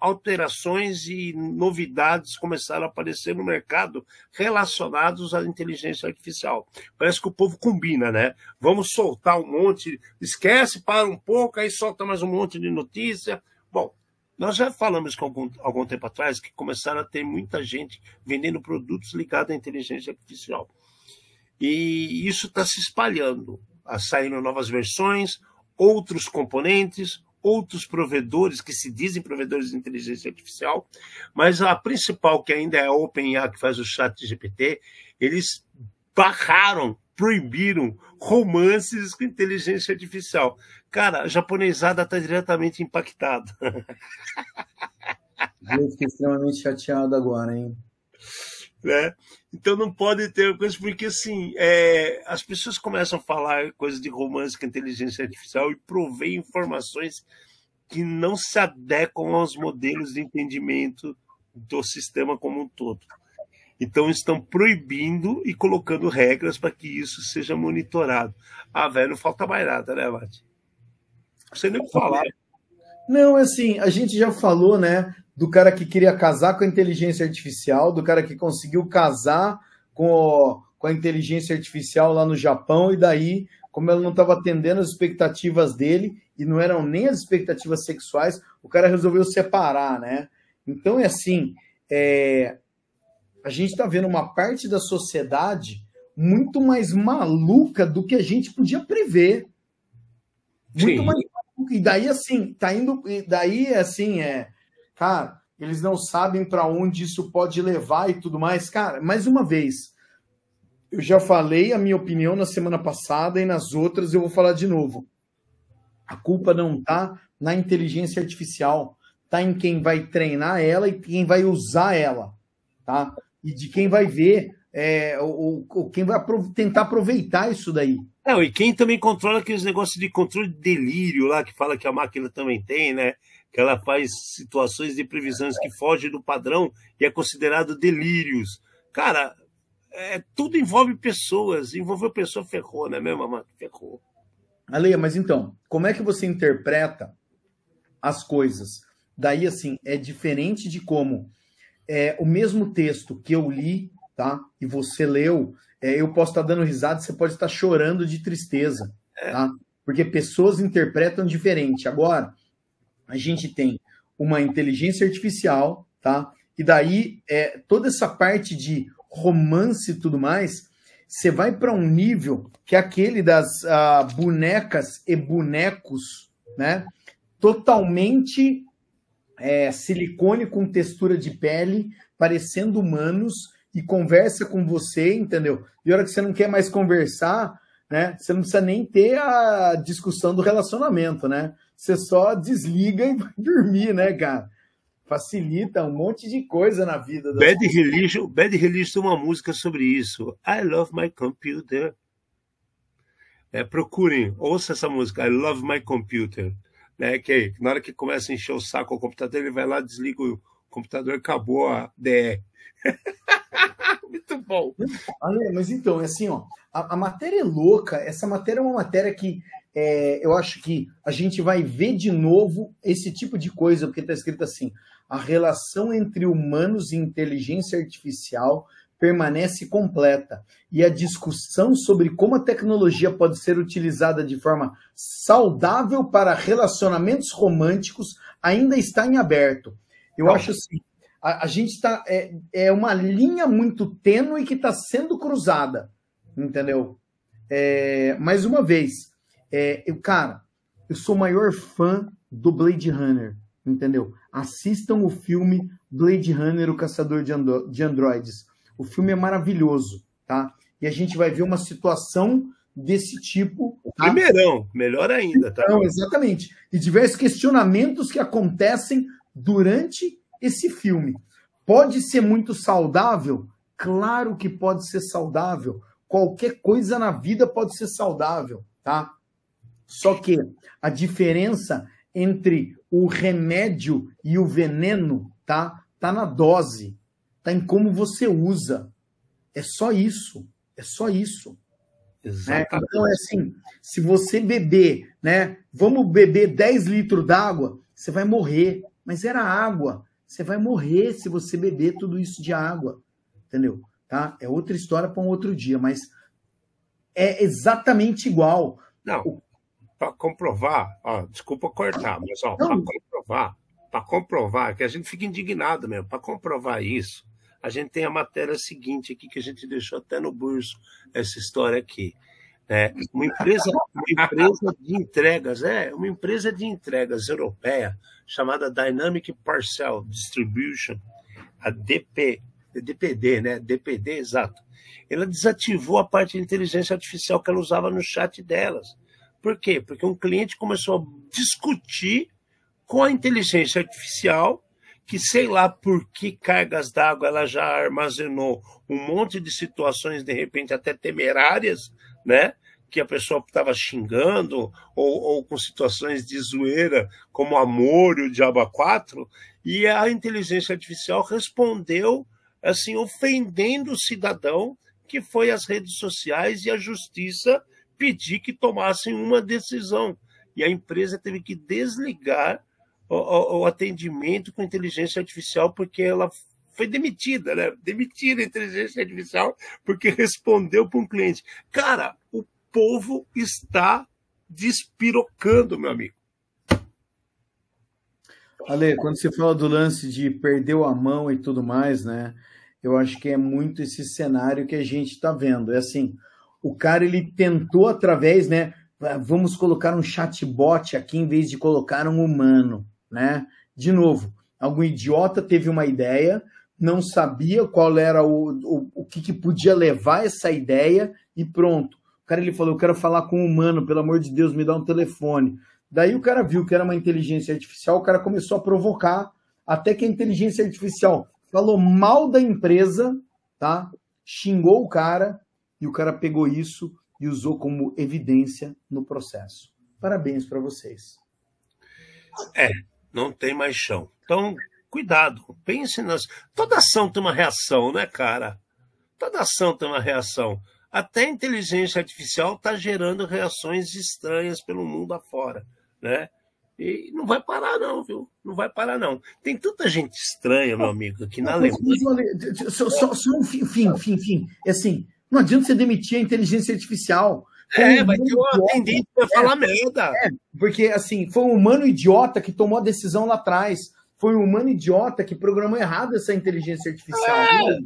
alterações e novidades começaram a aparecer no mercado relacionados à inteligência artificial. Parece que o povo combina, né? Vamos soltar um monte, esquece, para um pouco, aí solta mais um monte de notícia. Bom, nós já falamos com algum, algum tempo atrás que começaram a ter muita gente vendendo produtos ligados à inteligência artificial. E isso está se espalhando. Saindo novas versões, outros componentes, outros provedores que se dizem provedores de inteligência artificial, mas a principal, que ainda é a OpenAI, que faz o chat GPT, eles barraram, proibiram romances com inteligência artificial. Cara, a japonesada está diretamente impactada. [LAUGHS] Eu fiquei extremamente chateado agora, hein? Né? Então não pode ter coisa, porque assim, é, as pessoas começam a falar coisas de romance com inteligência artificial e provém informações que não se adequam aos modelos de entendimento do sistema como um todo. Então estão proibindo e colocando regras para que isso seja monitorado. Ah, velho, não falta mais nada, né, Mate? Você nem falar. Não, assim, a gente já falou, né, do cara que queria casar com a inteligência artificial, do cara que conseguiu casar com, o, com a inteligência artificial lá no Japão e daí como ela não estava atendendo as expectativas dele, e não eram nem as expectativas sexuais, o cara resolveu separar, né? Então é assim, é, a gente está vendo uma parte da sociedade muito mais maluca do que a gente podia prever. Muito Sim. mais maluca. E daí, assim, tá indo. E daí, assim, é. Cara, eles não sabem para onde isso pode levar e tudo mais. Cara, mais uma vez, eu já falei a minha opinião na semana passada e nas outras eu vou falar de novo. A culpa não tá na inteligência artificial, tá em quem vai treinar ela e quem vai usar ela, tá? E de quem vai ver, é, ou, ou quem vai tentar aproveitar isso daí. Não, e quem também controla aqueles negócios de controle de delírio lá, que fala que a máquina também tem, né? Que ela faz situações de previsões que fogem do padrão e é considerado delírios. Cara, é, tudo envolve pessoas. Envolveu pessoa, ferrou, né mesmo, mano? Ferrou. Aleia, mas então, como é que você interpreta as coisas? Daí, assim, é diferente de como é, o mesmo texto que eu li, tá? E você leu, é, eu posso estar dando risada, você pode estar chorando de tristeza, é. tá? Porque pessoas interpretam diferente. Agora, a gente tem uma inteligência artificial, tá? E daí, é, toda essa parte de romance e tudo mais, você vai para um nível que é aquele das uh, bonecas e bonecos, né? Totalmente é, silicone com textura de pele, parecendo humanos, e conversa com você, entendeu? E a hora que você não quer mais conversar, né? Você não precisa nem ter a discussão do relacionamento, né? Você só desliga e [LAUGHS] vai dormir, né, cara? facilita um monte de coisa na vida. Bad Religion, Bad Religion tem uma música sobre isso. I love my computer. É, procurem, ouça essa música, I love my computer. Né, que na hora que começa a encher o saco o computador, ele vai lá, desliga o computador, acabou a DR. [LAUGHS] Muito bom. Mas então, é assim, ó, a, a, matéria é louca. Essa matéria é uma matéria que é, eu acho que a gente vai ver de novo esse tipo de coisa, porque está escrito assim: a relação entre humanos e inteligência artificial permanece completa e a discussão sobre como a tecnologia pode ser utilizada de forma saudável para relacionamentos românticos ainda está em aberto. Eu acho assim, a, a gente está é, é uma linha muito tênue que está sendo cruzada, entendeu? É, mais uma vez, é, eu, cara, eu sou o maior fã do Blade Runner entendeu? Assistam o filme Blade Runner, o Caçador de, Andro de Androides. O filme é maravilhoso, tá? E a gente vai ver uma situação desse tipo. Tá? Primeirão, melhor ainda, tá? Não, exatamente. E diversos questionamentos que acontecem durante esse filme. Pode ser muito saudável? Claro que pode ser saudável. Qualquer coisa na vida pode ser saudável, tá? Só que a diferença entre o remédio e o veneno, tá? Tá na dose, tá em como você usa. É só isso, é só isso. Né? Então é assim, se você beber, né? Vamos beber 10 litros d'água, você vai morrer. Mas era água. Você vai morrer se você beber tudo isso de água. Entendeu? Tá? É outra história para um outro dia, mas é exatamente igual. Não, para comprovar, ó, desculpa cortar, mas para comprovar, para comprovar, que a gente fica indignado mesmo, para comprovar isso, a gente tem a matéria seguinte aqui que a gente deixou até no burso essa história aqui. É, uma empresa, uma empresa de entregas, é, uma empresa de entregas europeia chamada Dynamic Parcel Distribution, a DP, DPD, né? DPD, exato. Ela desativou a parte de inteligência artificial que ela usava no chat delas. Por quê? Porque um cliente começou a discutir com a inteligência artificial que sei lá por que cargas d'água ela já armazenou um monte de situações, de repente até temerárias, né? Que a pessoa estava xingando, ou, ou, com situações de zoeira, como amor e o Diabo 4, e a inteligência artificial respondeu, assim, ofendendo o cidadão, que foi as redes sociais e a justiça pedir que tomassem uma decisão. E a empresa teve que desligar o, o, o atendimento com inteligência artificial porque ela foi demitida, né? Demitida a inteligência artificial porque [LAUGHS] respondeu para um cliente. Cara, o povo está despirocando, meu amigo. Ale, quando você fala do lance de perdeu a mão e tudo mais, né? Eu acho que é muito esse cenário que a gente está vendo. É assim, o cara ele tentou através, né? Vamos colocar um chatbot aqui em vez de colocar um humano, né? De novo, algum idiota teve uma ideia, não sabia qual era o, o, o que, que podia levar essa ideia e pronto. O cara ele falou: Eu quero falar com um humano, pelo amor de Deus, me dá um telefone. Daí o cara viu que era uma inteligência artificial, o cara começou a provocar, até que a inteligência artificial falou mal da empresa, tá? Xingou o cara e o cara pegou isso e usou como evidência no processo. Parabéns para vocês. É, não tem mais chão. Então, cuidado, pense nas. Toda ação tem uma reação, né, cara? Toda ação tem uma reação. Até a inteligência artificial está gerando reações estranhas pelo mundo afora, né? E não vai parar, não, viu? Não vai parar, não. Tem tanta gente estranha, meu amigo, aqui na Alemanha. Só, só, só um fim, fim, fim, fim. É assim, não adianta você demitir a inteligência artificial. é, vai ter um atendente que vai falar é, merda. É, porque, assim, foi um humano idiota que tomou a decisão lá atrás. Foi um humano idiota que programou errado essa inteligência artificial. É.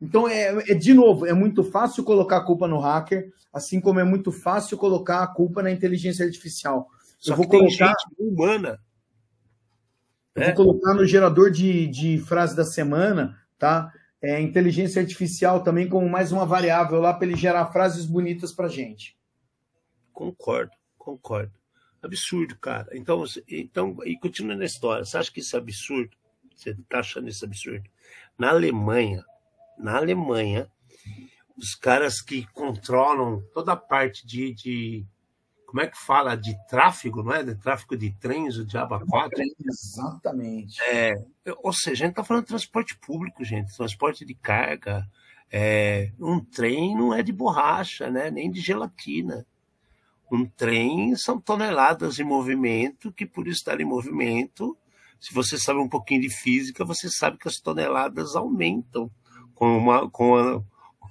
Então, é, é, de novo, é muito fácil colocar a culpa no hacker, assim como é muito fácil colocar a culpa na inteligência artificial. Só eu vou colocar, gente humana. Eu vou colocar no gerador de, de frase da semana, tá? É, inteligência artificial também como mais uma variável lá para ele gerar frases bonitas para gente. Concordo, concordo. Absurdo, cara. Então, então, e continua na história. Você acha que isso é absurdo? Você está achando isso absurdo? Na Alemanha, na Alemanha, os caras que controlam toda a parte de, de como é que fala de tráfego, não é? De tráfego de trens, o Diaba 4. Exatamente. É, ou seja, a gente está falando de transporte público, gente, transporte de carga. É, um trem não é de borracha, né? nem de gelatina. Um trem são toneladas em movimento, que por estar em movimento, se você sabe um pouquinho de física, você sabe que as toneladas aumentam com, uma, com a,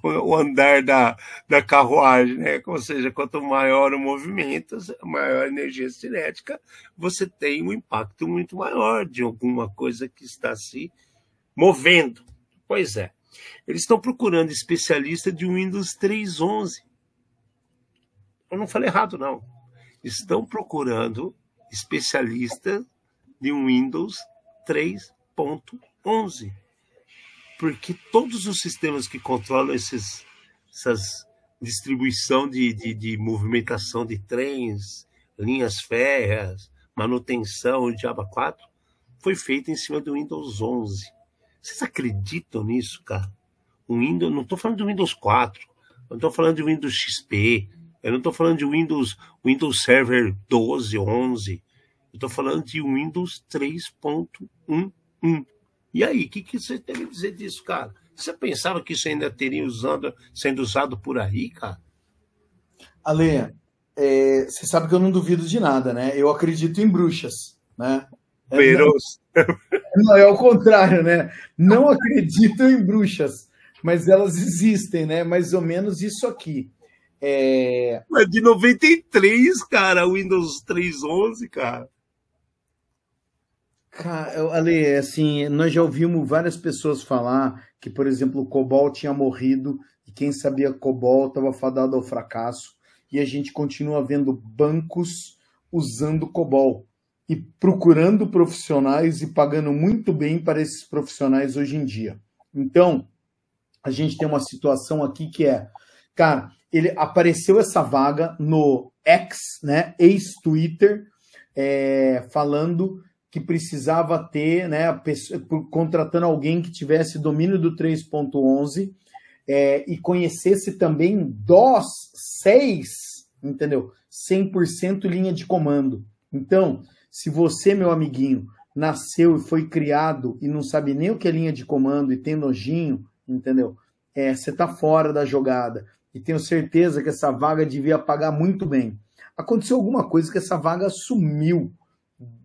o andar da, da carruagem, né? Ou seja, quanto maior o movimento, maior a energia cinética, você tem um impacto muito maior de alguma coisa que está se movendo. Pois é. Eles estão procurando especialista de Windows 3.11. Eu não falei errado, não. Estão procurando especialista de Windows 3.11 porque todos os sistemas que controlam esses, essas distribuição de, de, de movimentação de trens, linhas férreas, manutenção de aba 4, foi feito em cima do Windows 11. Vocês acreditam nisso, cara? O Windows, não estou falando do Windows 4, não estou falando de Windows XP, eu não estou falando de Windows, Windows Server 12, 11, eu estou falando de Windows 3.11. E aí, o que, que você tem a dizer disso, cara? Você pensava que isso ainda teria usando, sendo usado por aí, cara? Ale, é, você sabe que eu não duvido de nada, né? Eu acredito em bruxas, né? Peros. Não, é o contrário, né? Não acredito em bruxas, mas elas existem, né? Mais ou menos isso aqui. É... É de 93, cara, Windows 3.11, cara. Ale, assim, nós já ouvimos várias pessoas falar que, por exemplo, o COBOL tinha morrido e quem sabia COBOL estava fadado ao fracasso. E a gente continua vendo bancos usando COBOL e procurando profissionais e pagando muito bem para esses profissionais hoje em dia. Então, a gente tem uma situação aqui que é, cara, ele apareceu essa vaga no X, né, ex-Twitter, é, falando que precisava ter, né, contratando alguém que tivesse domínio do 3.11 é, e conhecesse também DOS 6, entendeu? 100% linha de comando. Então, se você, meu amiguinho, nasceu e foi criado e não sabe nem o que é linha de comando e tem nojinho, entendeu? É, você está fora da jogada. E tenho certeza que essa vaga devia pagar muito bem. Aconteceu alguma coisa que essa vaga sumiu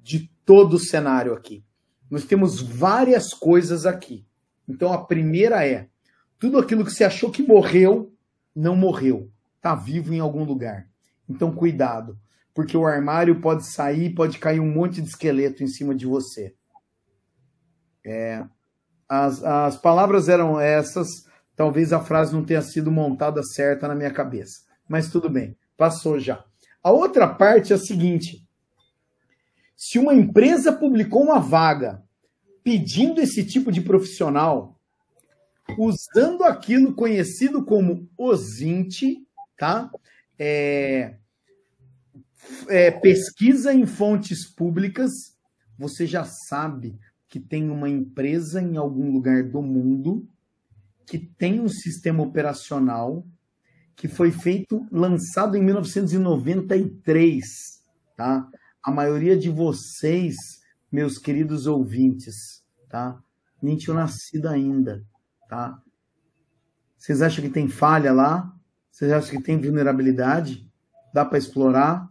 de todo o cenário aqui. Nós temos várias coisas aqui. Então a primeira é: tudo aquilo que você achou que morreu, não morreu. está vivo em algum lugar. Então, cuidado, porque o armário pode sair, pode cair um monte de esqueleto em cima de você. É, as, as palavras eram essas, talvez a frase não tenha sido montada certa na minha cabeça, mas tudo bem, passou já. A outra parte é a seguinte: se uma empresa publicou uma vaga pedindo esse tipo de profissional, usando aquilo conhecido como OSINT, tá? É, é, pesquisa em fontes públicas, você já sabe que tem uma empresa em algum lugar do mundo que tem um sistema operacional que foi feito, lançado em 1993, tá? A maioria de vocês, meus queridos ouvintes, tá? Nem tinham nascido ainda, tá? Vocês acham que tem falha lá? Vocês acham que tem vulnerabilidade? Dá para explorar?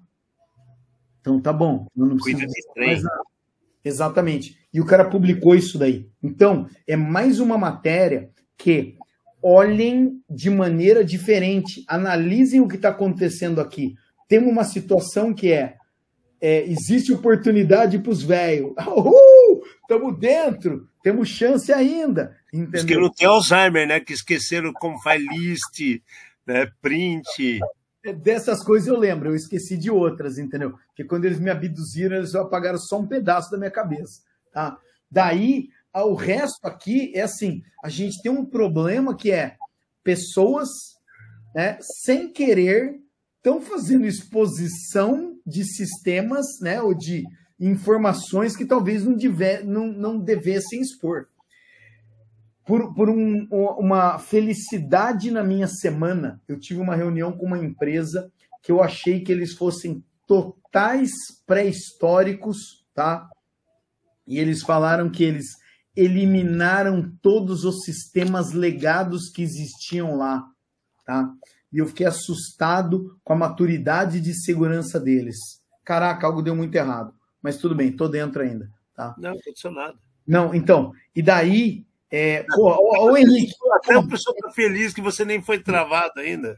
Então tá bom. Eu não mais nada. Exatamente. E o cara publicou isso daí. Então, é mais uma matéria que olhem de maneira diferente, analisem o que está acontecendo aqui. Temos uma situação que é, é existe oportunidade para os velhos. [LAUGHS] Estamos dentro, temos chance ainda. Entendeu? Os que não tem Alzheimer, né? Que esqueceram como faz list, né? print. É, dessas coisas eu lembro, eu esqueci de outras, entendeu? Porque quando eles me abduziram, eles apagaram só um pedaço da minha cabeça. Tá? Daí o resto aqui é assim: a gente tem um problema que é pessoas, né, sem querer, estão fazendo exposição de sistemas, né, ou de informações que talvez não, deve, não, não devessem expor. Por, por um, uma felicidade na minha semana, eu tive uma reunião com uma empresa que eu achei que eles fossem totais pré-históricos, tá? E eles falaram que eles eliminaram todos os sistemas legados que existiam lá, tá? E eu fiquei assustado com a maturidade de segurança deles. Caraca, algo deu muito errado. Mas tudo bem, tô dentro ainda, tá? Não, não nada. Não, então, e daí, é, pô, ô, ô, Henrique. [LAUGHS] Até o pessoal tá feliz que você nem foi travado ainda.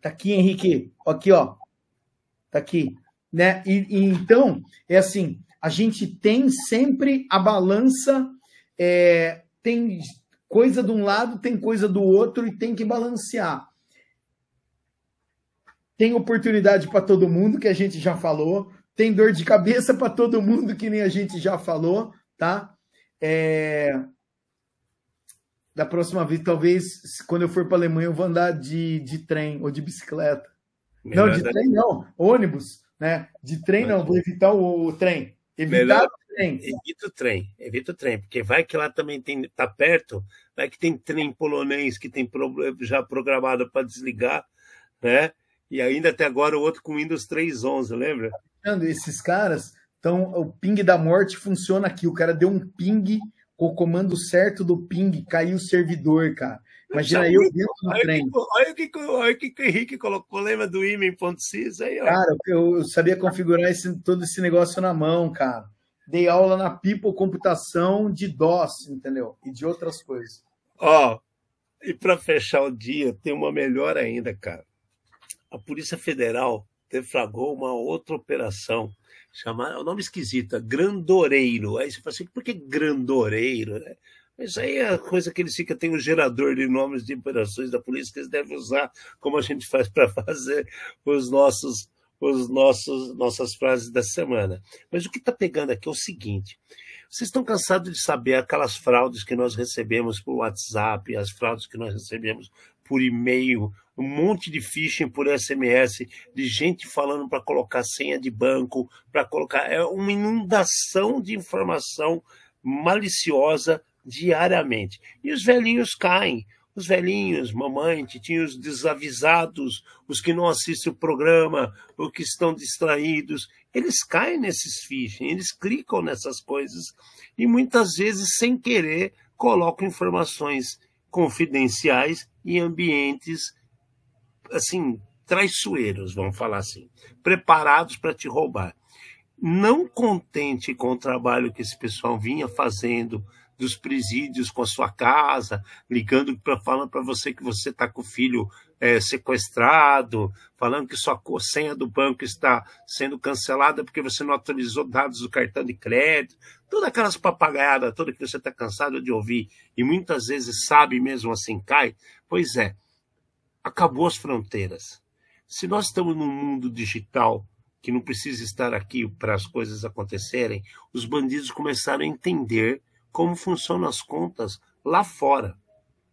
Tá aqui, Henrique. Aqui, ó. Tá aqui. Né? E, e então, é assim, a gente tem sempre a balança é, tem coisa de um lado, tem coisa do outro e tem que balancear. Tem oportunidade para todo mundo, que a gente já falou. Tem dor de cabeça para todo mundo, que nem a gente já falou, tá? É... Da próxima vez, talvez, quando eu for para a Alemanha, eu vou andar de, de trem ou de bicicleta. Melhor não, de trem não, ônibus, né? De trem não, vou evitar o, o trem. Evitar Melhor, trem. Evita o trem, evita o trem, porque vai que lá também tem, tá perto, vai que tem trem polonês que tem já programado para desligar, né? E ainda até agora o outro com Windows 3.11, lembra? Esses caras, então o ping da morte funciona aqui. O cara deu um ping com o comando certo do ping, caiu o servidor, cara. Imagina eu dentro do olha trem. Que, olha o que, olha que, que o Henrique colocou, lembra do imen.sys aí, ó. Cara, eu, sabia configurar esse, todo esse negócio na mão, cara dei aula na People Computação de DOS, entendeu? E de outras coisas. Ó, e para fechar o dia, tem uma melhor ainda, cara. A Polícia Federal deflagrou uma outra operação chamada, é um nome esquisito, é Grandoreiro. Aí você fala assim, por que Grandoreiro, né? Isso aí é a coisa que eles ficam, tem um gerador de nomes de operações da polícia que eles devem usar, como a gente [LAUGHS] faz para fazer os nossos os nossos nossas frases da semana. Mas o que está pegando aqui é o seguinte: vocês estão cansados de saber aquelas fraudes que nós recebemos por WhatsApp, as fraudes que nós recebemos por e-mail, um monte de phishing por SMS, de gente falando para colocar senha de banco, para colocar. É uma inundação de informação maliciosa diariamente. E os velhinhos caem os velhinhos, mamãe, titinhos desavisados, os que não assistem o programa, os que estão distraídos, eles caem nesses phishing, eles clicam nessas coisas e muitas vezes, sem querer, colocam informações confidenciais em ambientes assim traiçoeiros, vamos falar assim, preparados para te roubar. Não contente com o trabalho que esse pessoal vinha fazendo dos presídios com a sua casa, ligando para falando para você que você está com o filho é, sequestrado, falando que sua senha do banco está sendo cancelada porque você não atualizou dados do cartão de crédito, todas aquelas papagaiadas toda que você está cansado de ouvir e muitas vezes sabe mesmo assim cai. Pois é, acabou as fronteiras. Se nós estamos num mundo digital que não precisa estar aqui para as coisas acontecerem, os bandidos começaram a entender como funcionam as contas lá fora,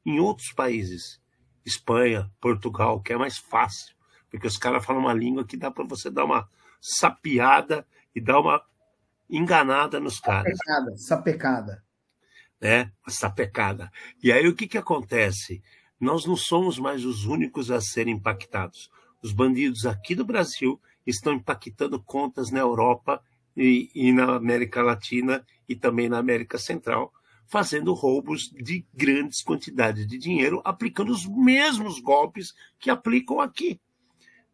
em outros países. Espanha, Portugal, que é mais fácil, porque os caras falam uma língua que dá para você dar uma sapiada e dar uma enganada nos caras. Sapecada, sapecada. Né? Sapecada. E aí o que, que acontece? Nós não somos mais os únicos a serem impactados. Os bandidos aqui do Brasil estão impactando contas na Europa e, e na América Latina e também na América Central, fazendo roubos de grandes quantidades de dinheiro, aplicando os mesmos golpes que aplicam aqui.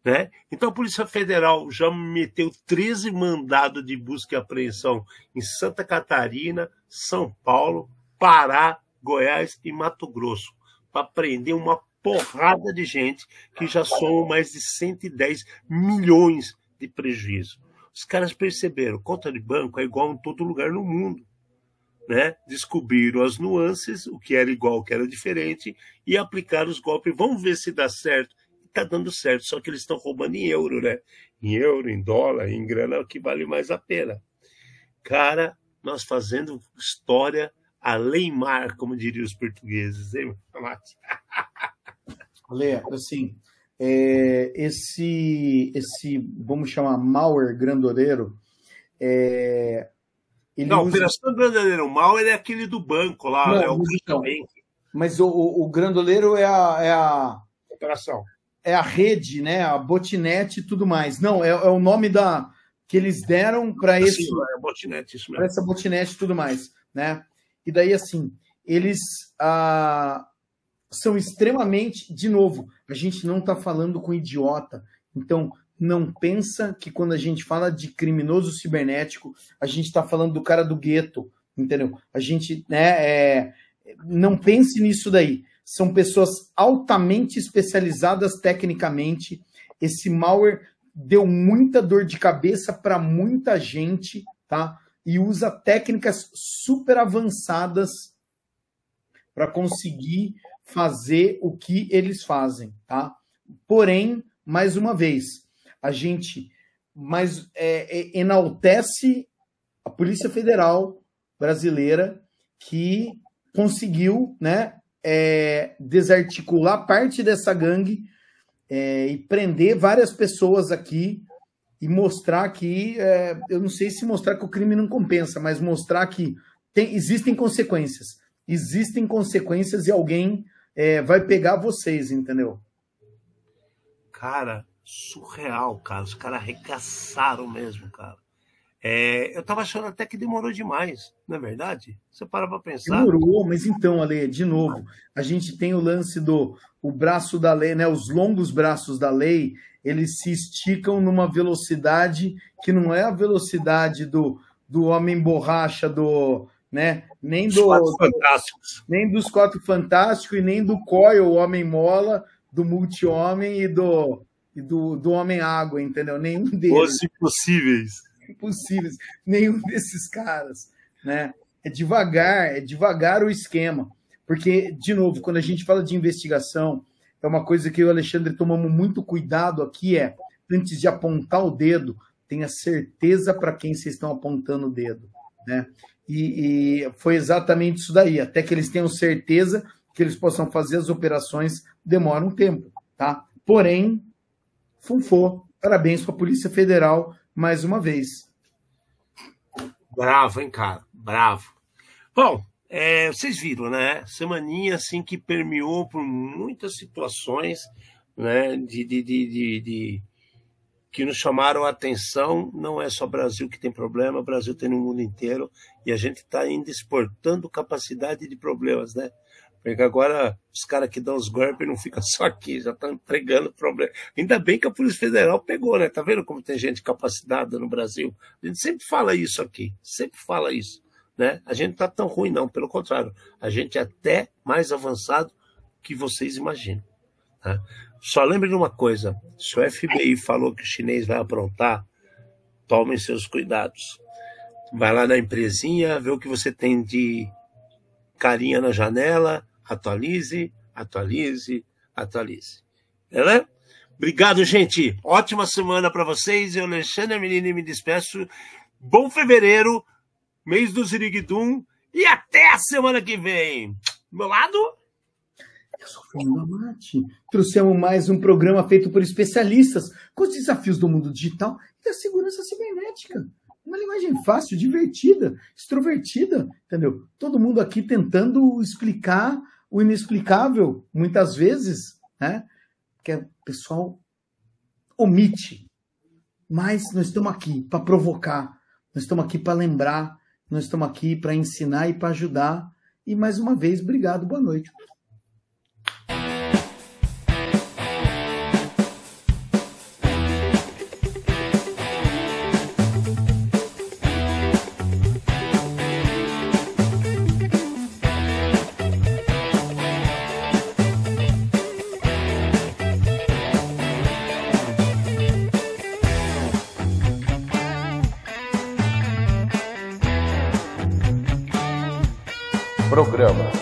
Né? Então a Polícia Federal já meteu 13 mandados de busca e apreensão em Santa Catarina, São Paulo, Pará, Goiás e Mato Grosso, para prender uma porrada de gente que já somam mais de 110 milhões de prejuízo. Os caras perceberam, conta de banco é igual em todo lugar no mundo né, descobriram as nuances, o que era igual, o que era diferente, e aplicaram os golpes. Vamos ver se dá certo. Está dando certo, só que eles estão roubando em euro, né? Em euro, em dólar, em grana, o que vale mais a pena. Cara, nós fazendo história além mar, como diriam os portugueses, hein, Mate? Ale, [LAUGHS] assim, é, esse, esse, vamos chamar, malware grandoreiro, é, ele não, usa... Operação Grandoleiro Mal é aquele do banco lá, não, né? O então, mas o, o, o Grandoleiro é a, é a. Operação. É a rede, né? A botnet e tudo mais. Não, é, é o nome da que eles deram para esse. Sim, é botnet, isso mesmo. Para essa botnet e tudo mais, né? E daí, assim, eles ah, são extremamente. De novo, a gente não está falando com idiota. Então, não pensa que quando a gente fala de criminoso cibernético, a gente está falando do cara do gueto, entendeu? A gente né, é, não pense nisso daí. São pessoas altamente especializadas tecnicamente. Esse malware deu muita dor de cabeça para muita gente, tá? E usa técnicas super avançadas para conseguir fazer o que eles fazem, tá? Porém, mais uma vez, a gente mais é, é, enaltece a Polícia Federal brasileira que conseguiu né, é, desarticular parte dessa gangue é, e prender várias pessoas aqui e mostrar que, é, eu não sei se mostrar que o crime não compensa, mas mostrar que tem, existem consequências. Existem consequências e alguém é, vai pegar vocês, entendeu? Cara, surreal, cara. Os caras arregaçaram mesmo, cara. É, eu tava achando até que demorou demais, não é verdade? Você para pra pensar. Demorou, mas então, Ale, de novo, a gente tem o lance do o braço da lei, né? Os longos braços da lei, eles se esticam numa velocidade que não é a velocidade do, do homem borracha do, né? Nem do, quatro fantásticos. nem dos quatro fantásticos e nem do Coil, o homem mola, do multi-homem e do e do, do Homem-Água, entendeu? Nenhum deles. Os impossíveis. Impossíveis. Nenhum desses caras, né? É devagar, é devagar o esquema. Porque, de novo, quando a gente fala de investigação, é uma coisa que eu e o Alexandre tomamos muito cuidado aqui, é, antes de apontar o dedo, tenha certeza para quem vocês estão apontando o dedo, né? E, e, foi exatamente isso daí. Até que eles tenham certeza que eles possam fazer as operações, demora um tempo, tá? Porém, Funfô. Parabéns para a Polícia Federal mais uma vez. Bravo, hein, cara? Bravo. Bom, é, vocês viram, né? Semaninha assim que permeou por muitas situações, né? De, de, de, de, de que nos chamaram a atenção. Não é só Brasil que tem problema, Brasil tem no mundo inteiro e a gente está ainda exportando capacidade de problemas, né? Porque agora os caras que dão os golpes não ficam só aqui, já estão entregando problema. Ainda bem que a Polícia Federal pegou, né? Tá vendo como tem gente capacitada no Brasil? A gente sempre fala isso aqui, sempre fala isso. Né? A gente não tá tão ruim, não, pelo contrário. A gente é até mais avançado que vocês imaginam. Tá? Só lembre de uma coisa: se o FBI falou que o chinês vai aprontar, tomem seus cuidados. Vai lá na empresinha, vê o que você tem de carinha na janela, atualize, atualize, atualize. Beleza? Obrigado, gente. Ótima semana para vocês. Eu, Alexandre Menino, me despeço. Bom fevereiro, mês do Ziriguidum. E até a semana que vem. Do meu lado. Eu sou Fernando Amati. Trouxemos mais um programa feito por especialistas com os desafios do mundo digital e da segurança cibernética. Uma linguagem fácil, divertida, extrovertida, entendeu? Todo mundo aqui tentando explicar o inexplicável, muitas vezes, né? Que o pessoal omite. Mas nós estamos aqui para provocar, nós estamos aqui para lembrar, nós estamos aqui para ensinar e para ajudar. E mais uma vez, obrigado, boa noite. Programa Ed Zone.